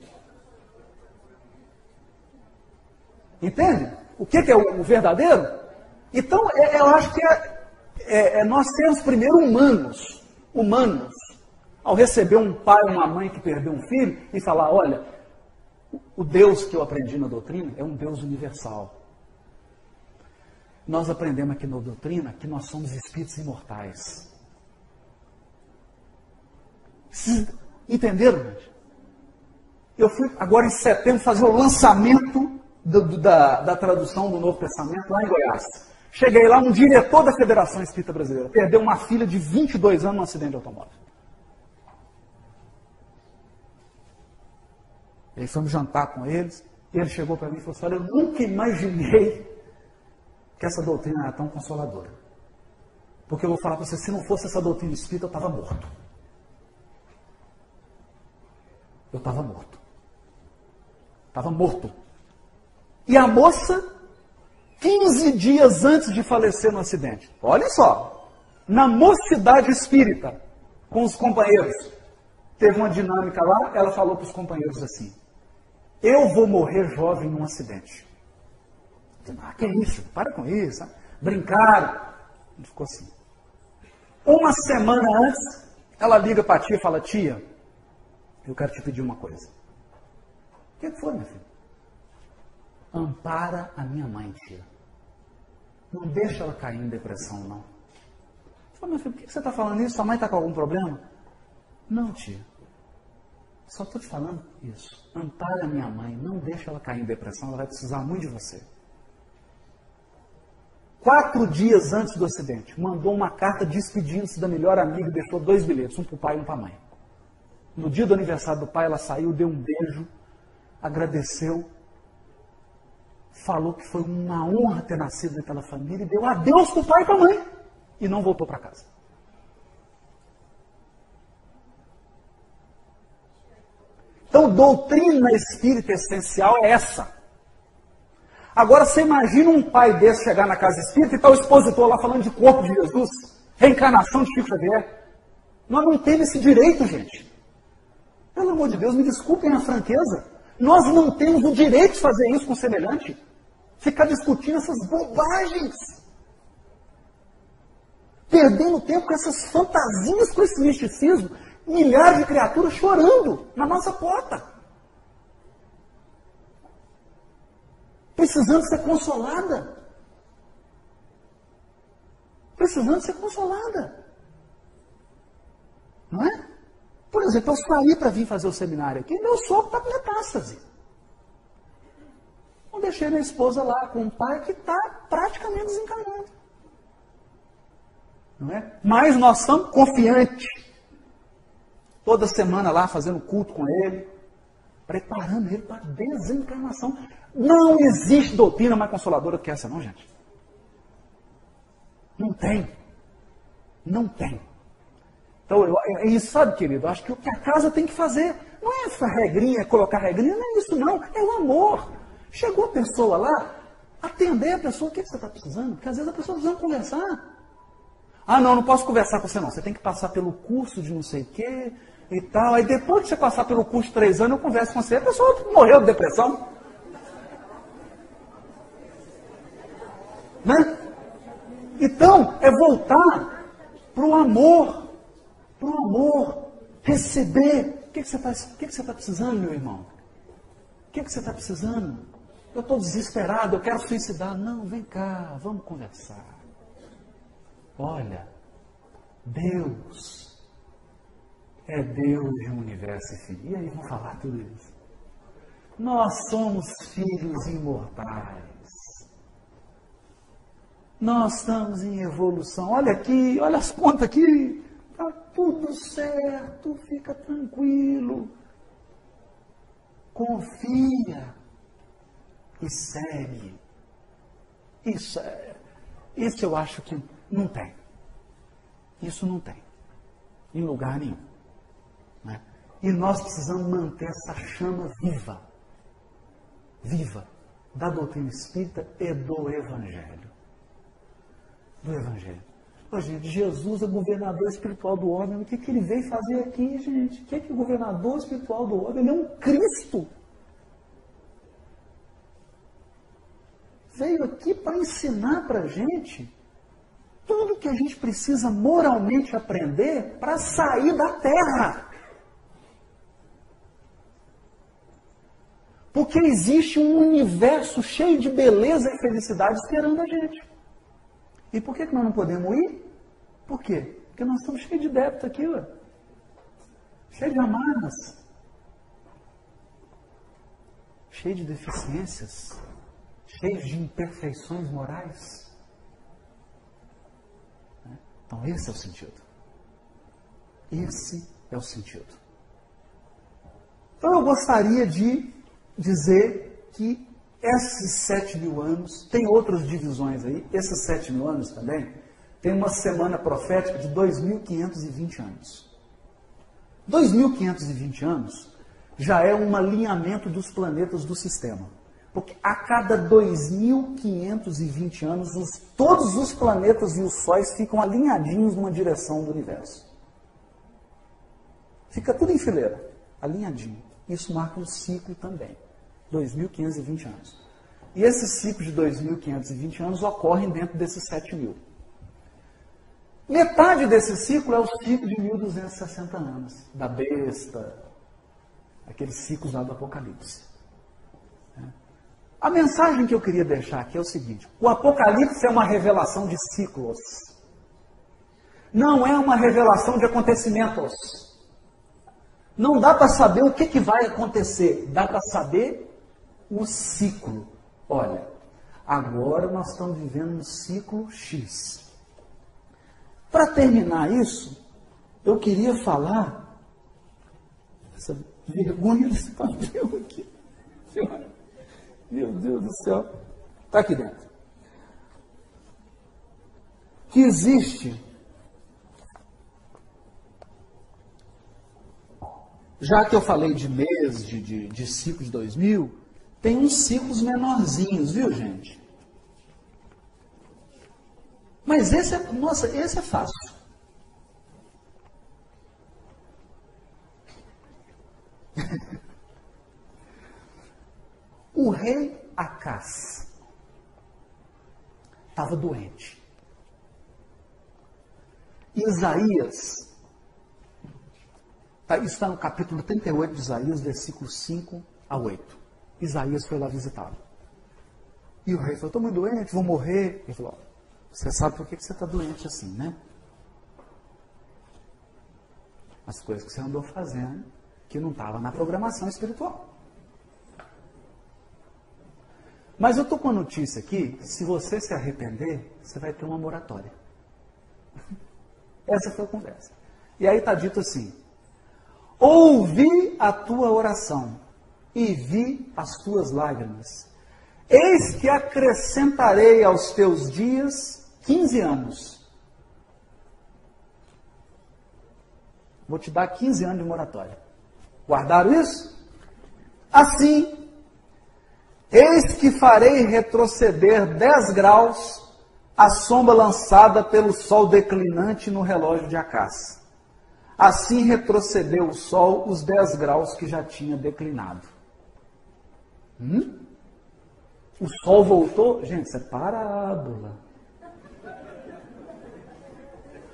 Entende? O que, que é o verdadeiro? Então, é, eu acho que é, é, é nós sermos primeiro humanos. Humanos ao receber um pai ou uma mãe que perdeu um filho e falar: olha, o Deus que eu aprendi na doutrina é um Deus universal. Nós aprendemos aqui na doutrina que nós somos espíritos imortais. entenderam, gente? Eu fui agora em setembro fazer o lançamento do, do, da, da tradução do Novo Testamento lá em Goiás. Cheguei lá, um diretor da Federação Espírita Brasileira perdeu uma filha de 22 anos num acidente de automóvel. E aí fomos jantar com eles. E ele chegou para mim e falou assim: Olha, eu nunca imaginei que essa doutrina era tão consoladora. Porque eu vou falar para você: se não fosse essa doutrina espírita, eu estava morto. Eu estava morto. Estava morto. E a moça, 15 dias antes de falecer no acidente, olha só, na mocidade espírita, com os companheiros, teve uma dinâmica lá, ela falou para os companheiros assim: eu vou morrer jovem num acidente. Ah, que é isso? Para com isso. Brincaram. Ele ficou assim. Uma semana antes, ela liga para a tia e fala: Tia, eu quero te pedir uma coisa. O que foi, meu filho? Ampara a minha mãe, tia. Não deixa ela cair em depressão, não. Falei, meu filho, por que você está falando isso? Sua mãe está com algum problema? Não, tia. Só estou te falando isso. Ampara minha mãe, não deixa ela cair em depressão, ela vai precisar muito de você. Quatro dias antes do acidente, mandou uma carta despedindo-se da melhor amiga e deixou dois bilhetes, um para o pai e um para a mãe. No dia do aniversário do pai, ela saiu, deu um beijo, agradeceu, falou que foi uma honra ter nascido naquela família e deu adeus para o pai e para a mãe. E não voltou para casa. Então, doutrina espírita essencial é essa. Agora, você imagina um pai desse chegar na casa espírita e está o expositor lá falando de corpo de Jesus, reencarnação de Chico Xavier. Nós não temos esse direito, gente. Pelo amor de Deus, me desculpem a franqueza. Nós não temos o direito de fazer isso com semelhante. Ficar discutindo essas bobagens. Perdendo tempo com essas fantasias, com esse misticismo milhares de criaturas chorando na nossa porta. Precisando ser consolada. Precisando ser consolada. Não é? Por exemplo, eu saí para vir fazer o seminário aqui, meu sogro está com metástase. Eu deixei minha esposa lá com um pai que está praticamente desencarnado. Não é? Mas nós somos confiantes toda semana lá fazendo culto com ele, preparando ele para a desencarnação. Não existe doutrina mais consoladora do que essa, não, gente. Não tem. Não tem. Então, eu, é isso, sabe, querido? Eu acho que o que a casa tem que fazer não é essa regrinha, colocar regrinha, não é isso, não. É o amor. Chegou a pessoa lá, atender a pessoa, o que você está precisando? Porque às vezes a pessoa precisa conversar. Ah, não, não posso conversar com você, não. Você tem que passar pelo curso de não sei o quê, e tal. Aí depois que você passar pelo curso de três anos, eu converso com você. A pessoa morreu de depressão. Né? Então, é voltar para o amor. Para o amor. Receber. O que, que você está tá precisando, meu irmão? O que, que você está precisando? Eu estou desesperado, eu quero suicidar. Não, vem cá, vamos conversar. Olha, Deus é Deus e o universo, filho. E aí vamos falar tudo isso. Nós somos filhos imortais. Nós estamos em evolução. Olha aqui, olha as contas aqui. Está tudo certo, fica tranquilo. Confia e segue. Isso, é, isso eu acho que não tem. Isso não tem. Em lugar nenhum. E nós precisamos manter essa chama viva. Viva. Da doutrina espírita e do Evangelho. Do Evangelho. Ô, gente, Jesus é governador espiritual do homem. O que, que ele veio fazer aqui, gente? O que, que o governador espiritual do homem? Ele é um Cristo. Veio aqui para ensinar para a gente tudo que a gente precisa moralmente aprender para sair da terra. Porque existe um universo cheio de beleza e felicidade esperando a gente. E por que, que nós não podemos ir? Por quê? Porque nós estamos cheios de débito aqui, ué. cheio de amarras, cheio de deficiências, cheio de imperfeições morais. Então, esse é o sentido. Esse é o sentido. Então, eu gostaria de dizer que esses sete mil anos, tem outras divisões aí, esses sete mil anos também, tem uma semana profética de 2.520 anos. 2.520 anos já é um alinhamento dos planetas do sistema. Porque a cada 2.520 anos, os, todos os planetas e os sóis ficam alinhadinhos numa direção do universo. Fica tudo em fileira, alinhadinho. Isso marca um ciclo também. 2.520 anos. E esse ciclo de 2.520 anos ocorre dentro desses 7.000. Metade desse ciclo é o ciclo de 1.260 anos, da besta, aqueles ciclos lá do Apocalipse. A mensagem que eu queria deixar aqui é o seguinte: o Apocalipse é uma revelação de ciclos. Não é uma revelação de acontecimentos. Não dá para saber o que, que vai acontecer, dá para saber o ciclo. Olha, agora nós estamos vivendo um ciclo X. Para terminar isso, eu queria falar essa vergonha desse papel aqui. Meu Deus do céu. Está aqui dentro. Que existe. Já que eu falei de mês, de, de, de ciclo de 2000, tem uns ciclos menorzinhos, viu, gente? Mas esse é, nossa, esse é fácil. O rei Acás estava doente. Isaías, tá, isso está no capítulo 38 de Isaías, versículos 5 a 8. Isaías foi lá visitá-lo. E o rei falou: Estou muito doente, vou morrer. Ele falou: Você sabe por que você está doente assim, né? As coisas que você andou fazendo que não estava na programação espiritual. Mas eu estou com a notícia aqui, se você se arrepender, você vai ter uma moratória. Essa foi a conversa. E aí está dito assim: Ouvi a tua oração e vi as tuas lágrimas. Eis que acrescentarei aos teus dias 15 anos. Vou te dar 15 anos de moratória. Guardaram isso? Assim Eis que farei retroceder dez graus a sombra lançada pelo sol declinante no relógio de Acás. Assim retrocedeu o sol os dez graus que já tinha declinado. Hum? O sol voltou? Gente, isso é parábola.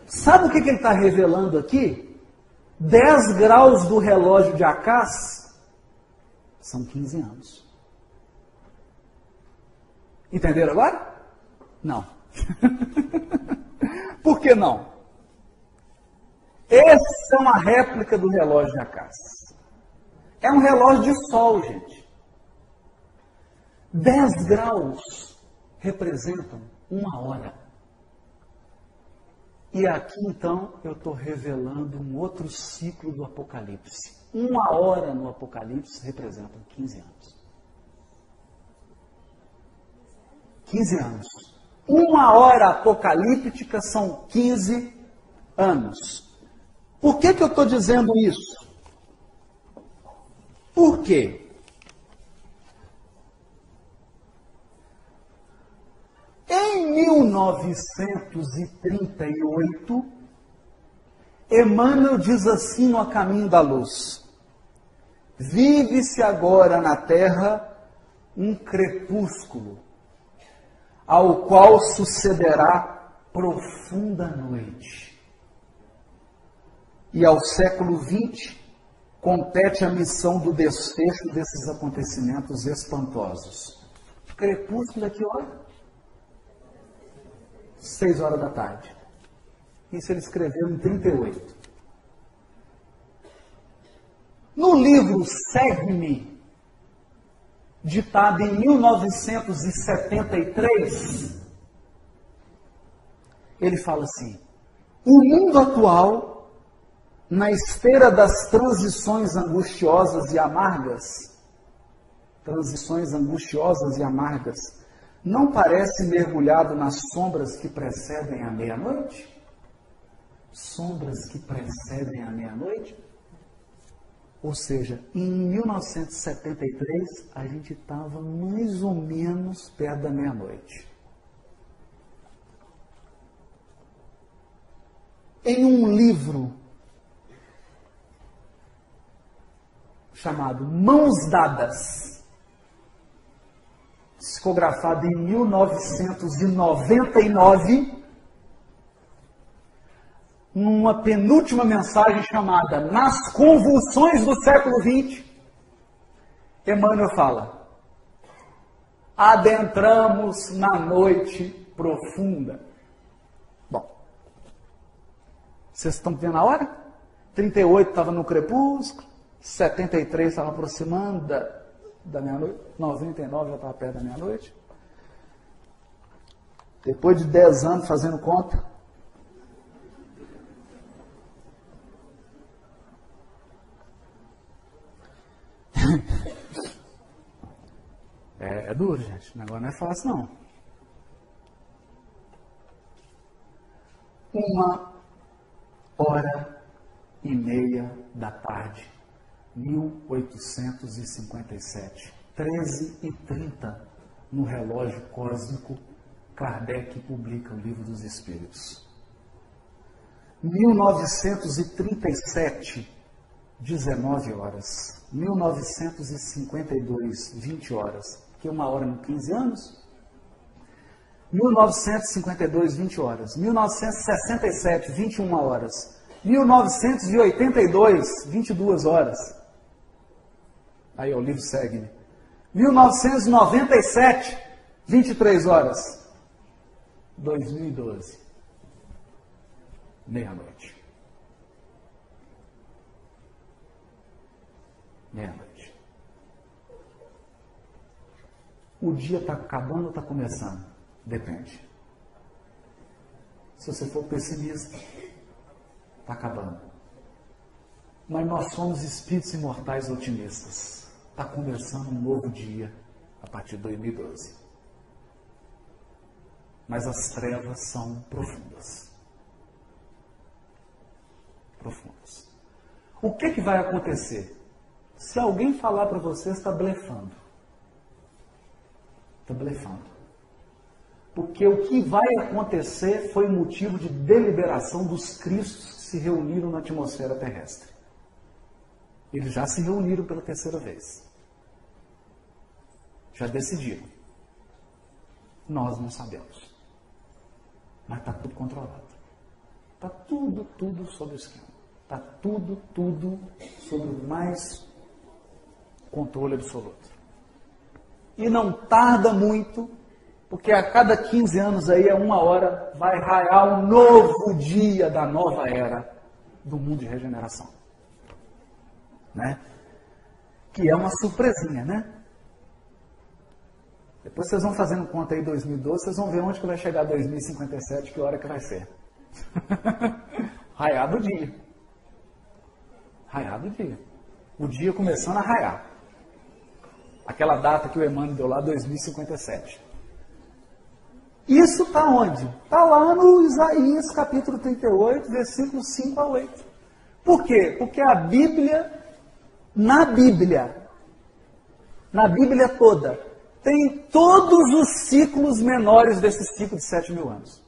Sabe o que, que ele está revelando aqui? 10 graus do relógio de Acás são 15 anos. Entenderam agora? Não. Por que não? Essa é uma réplica do relógio de Acácio. É um relógio de sol, gente. 10 graus representam uma hora. E aqui então eu estou revelando um outro ciclo do Apocalipse. Uma hora no Apocalipse representa 15 anos. 15 anos. Uma hora apocalíptica são 15 anos. Por que, que eu estou dizendo isso? Por quê? Em 1938, Emmanuel diz assim no A Caminho da Luz: Vive-se agora na Terra um crepúsculo, ao qual sucederá profunda noite. E ao século XX compete a missão do desfecho desses acontecimentos espantosos. Crepúsculo é aqui, olha 6 horas da tarde. Isso ele escreveu em 38. No livro Segue-me, ditado em 1973, ele fala assim: o mundo atual, na esteira das transições angustiosas e amargas, transições angustiosas e amargas, não parece mergulhado nas sombras que precedem a meia-noite? Sombras que precedem a meia-noite? Ou seja, em 1973 a gente estava mais ou menos perto da meia-noite. Em um livro chamado Mãos Dadas, psicografado em 1999, numa penúltima mensagem chamada Nas Convulsões do Século XX, Emmanuel fala: Adentramos na noite profunda. Bom, vocês estão vendo a hora? 38 estava no crepúsculo, 73 estava aproximando da, meia-noite, 99 já estava perto da meia-noite. Depois de 10 anos fazendo conta, é, é duro, gente. O negócio não é fácil, não. Uma hora e meia da tarde 1857, 13 e 30, no relógio cósmico, Kardec publica o Livro dos Espíritos. 1937, 19 horas. 1952, 20 horas. Que uma hora em 15 anos? 1952, 20 horas. 1967, 21 horas. 1982, 22 horas. Aí o livro segue. 1997, 23 horas. 2012, meia-noite. Meia-noite. O dia está acabando ou está começando? Depende. Se você for pessimista, está acabando. Mas nós somos espíritos imortais otimistas está começando um novo dia a partir de 2012. Mas as trevas são profundas. Profundas. O que, que vai acontecer? Se alguém falar para você, está blefando. Está blefando. Porque o que vai acontecer foi motivo de deliberação dos cristos que se reuniram na atmosfera terrestre. Eles já se reuniram pela terceira vez. Já decidiram. Nós não sabemos. Mas está tudo controlado. Está tudo, tudo sob o esquema. Está tudo, tudo sob o mais controle absoluto. E não tarda muito, porque a cada 15 anos aí, a uma hora, vai raiar um novo dia da nova era do mundo de regeneração. Né? Que é uma surpresinha, né? Depois vocês vão fazendo conta aí 2012, vocês vão ver onde que vai chegar 2057, que hora que vai ser. Raiado o dia. Raiado o dia. O dia começando a raiar. Aquela data que o Emmanuel deu lá, 2057. Isso está onde? Está lá no Isaías capítulo 38, versículos 5 a 8. Por quê? Porque a Bíblia, na Bíblia, na Bíblia toda, tem todos os ciclos menores desse ciclo de 7 mil anos.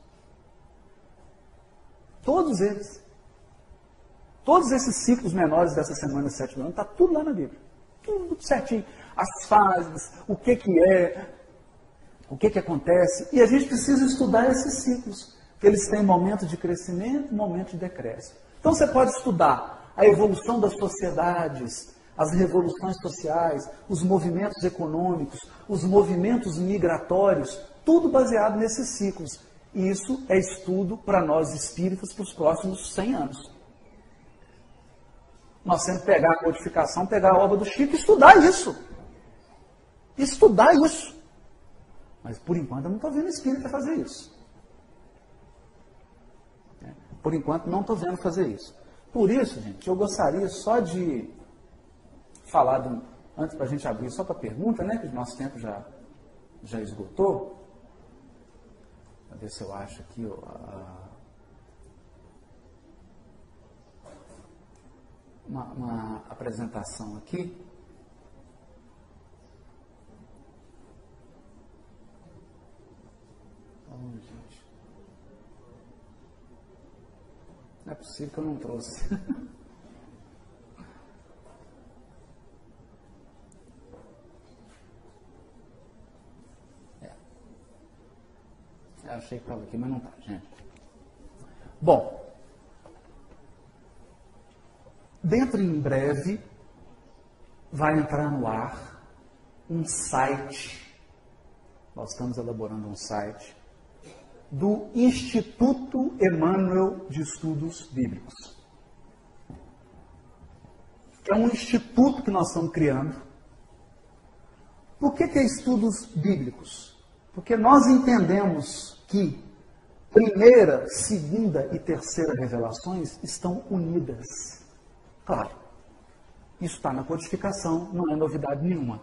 Todos eles. Todos esses ciclos menores dessa semana de 7 mil anos, está tudo lá na Bíblia. Tudo certinho. As fases, o que, que é, o que, que acontece. E a gente precisa estudar esses ciclos, que eles têm momento de crescimento e momento de decréscimo. Então você pode estudar a evolução das sociedades, as revoluções sociais, os movimentos econômicos, os movimentos migratórios, tudo baseado nesses ciclos. E isso é estudo para nós espíritas para os próximos 100 anos. Nós temos que pegar a codificação, pegar a obra do Chico e estudar isso. Estudar isso. Mas por enquanto eu não estou vendo espírita fazer isso. É, por enquanto não estou vendo fazer isso. Por isso, gente, eu gostaria só de falar, do, antes para a gente abrir só para pergunta, né? Que o nosso tempo já, já esgotou. Vou ver se eu acho aqui ó, a, uma, uma apresentação aqui. Oh, gente. Não é possível que eu não trouxe. Achei que estava aqui, mas não está, gente. Bom, dentro em breve vai entrar no ar um site. Nós estamos elaborando um site do Instituto Emmanuel de Estudos Bíblicos. É um instituto que nós estamos criando. Por que, que é estudos bíblicos? Porque nós entendemos que primeira, segunda e terceira revelações estão unidas. Claro, isso está na codificação, não é novidade nenhuma.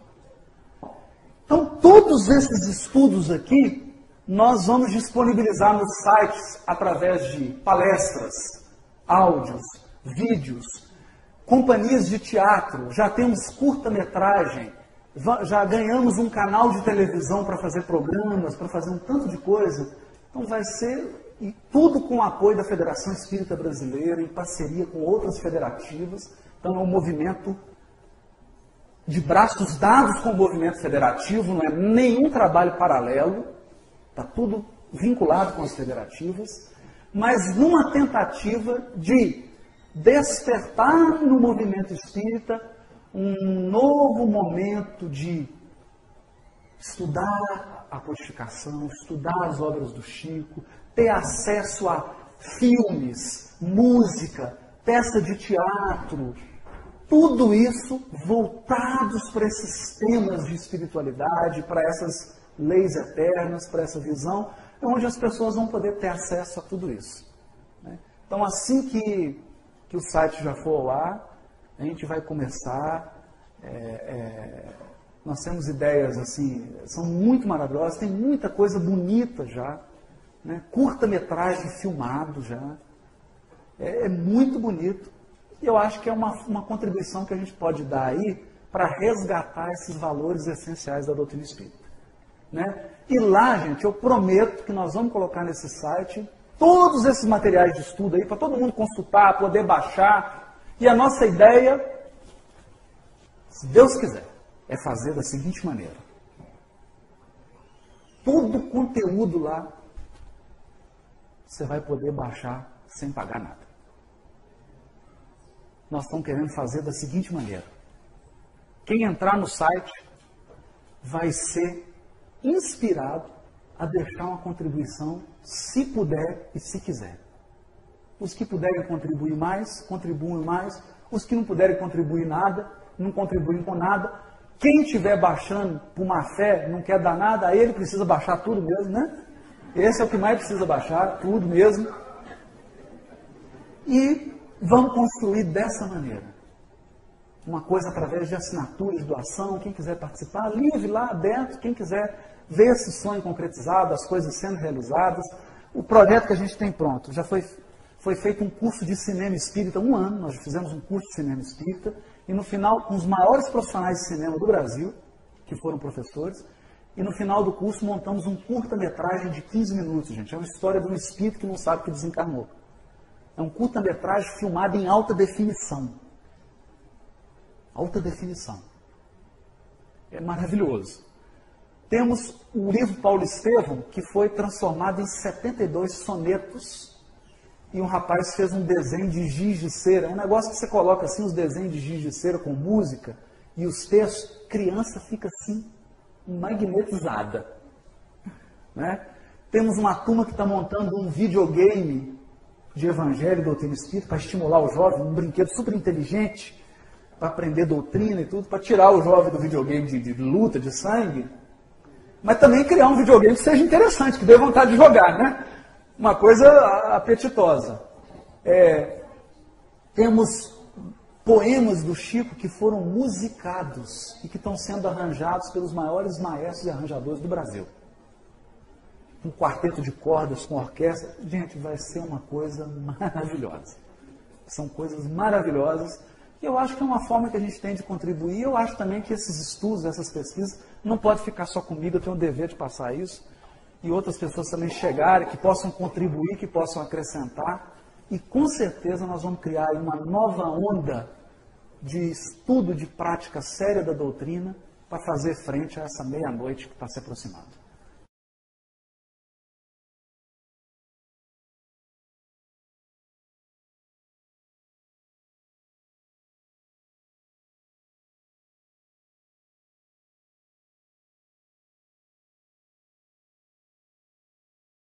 Então, todos esses estudos aqui nós vamos disponibilizar nos sites através de palestras, áudios, vídeos, companhias de teatro, já temos curta-metragem, já ganhamos um canal de televisão para fazer programas, para fazer um tanto de coisa. Então vai ser e tudo com o apoio da Federação Espírita Brasileira, em parceria com outras federativas. Então é um movimento de braços dados com o movimento federativo, não é nenhum trabalho paralelo. Está tudo vinculado com as federativas, mas numa tentativa de despertar no movimento espírita um novo momento de estudar a codificação, estudar as obras do Chico, ter acesso a filmes, música, peça de teatro, tudo isso voltados para esses temas de espiritualidade, para essas leis eternas, para essa visão, é onde as pessoas vão poder ter acesso a tudo isso. Né? Então, assim que, que o site já for ao ar, a gente vai começar. É, é, nós temos ideias assim, são muito maravilhosas, tem muita coisa bonita já, né? curta-metragem filmado já. É, é, muito bonito. E eu acho que é uma, uma contribuição que a gente pode dar aí para resgatar esses valores essenciais da doutrina espírita. Né? E lá, gente, eu prometo que nós vamos colocar nesse site todos esses materiais de estudo aí para todo mundo consultar, poder baixar. E a nossa ideia, se Deus quiser, é fazer da seguinte maneira: todo o conteúdo lá você vai poder baixar sem pagar nada. Nós estamos querendo fazer da seguinte maneira: quem entrar no site vai ser inspirado a deixar uma contribuição, se puder e se quiser. Os que puderem contribuir mais, contribuem mais. Os que não puderem contribuir nada, não contribuem com nada. Quem estiver baixando por má fé, não quer dar nada, aí ele precisa baixar tudo mesmo, né? Esse é o que mais precisa baixar, tudo mesmo. E vamos construir dessa maneira. Uma coisa através de assinaturas doação, quem quiser participar, livre lá aberto, quem quiser ver esse sonho concretizado, as coisas sendo realizadas. O projeto que a gente tem pronto, já foi, foi feito um curso de cinema espírita, um ano, nós fizemos um curso de cinema espírita, e no final, os maiores profissionais de cinema do Brasil, que foram professores, e no final do curso montamos um curta-metragem de 15 minutos, gente. É uma história de um espírito que não sabe que desencarnou. É um curta-metragem filmado em alta definição. Alta definição. É maravilhoso. Temos o livro Paulo Estevam, que foi transformado em 72 sonetos. E um rapaz fez um desenho de giz de cera. É um negócio que você coloca assim, os desenhos de giz de cera com música e os textos. Criança fica assim, magnetizada. Né? Temos uma turma que está montando um videogame de evangelho e doutrina espírita para estimular o jovem, um brinquedo super inteligente para aprender doutrina e tudo, para tirar o jovem do videogame de, de luta, de sangue mas também criar um videogame que seja interessante, que dê vontade de jogar, né? Uma coisa apetitosa. É, temos poemas do Chico que foram musicados e que estão sendo arranjados pelos maiores maestros e arranjadores do Brasil. Um quarteto de cordas com orquestra. Gente, vai ser uma coisa maravilhosa. São coisas maravilhosas e eu acho que é uma forma que a gente tem de contribuir. Eu acho também que esses estudos, essas pesquisas, não pode ficar só comigo, eu tenho o dever de passar isso. E outras pessoas também chegarem, que possam contribuir, que possam acrescentar. E com certeza nós vamos criar uma nova onda de estudo, de prática séria da doutrina, para fazer frente a essa meia-noite que está se aproximando.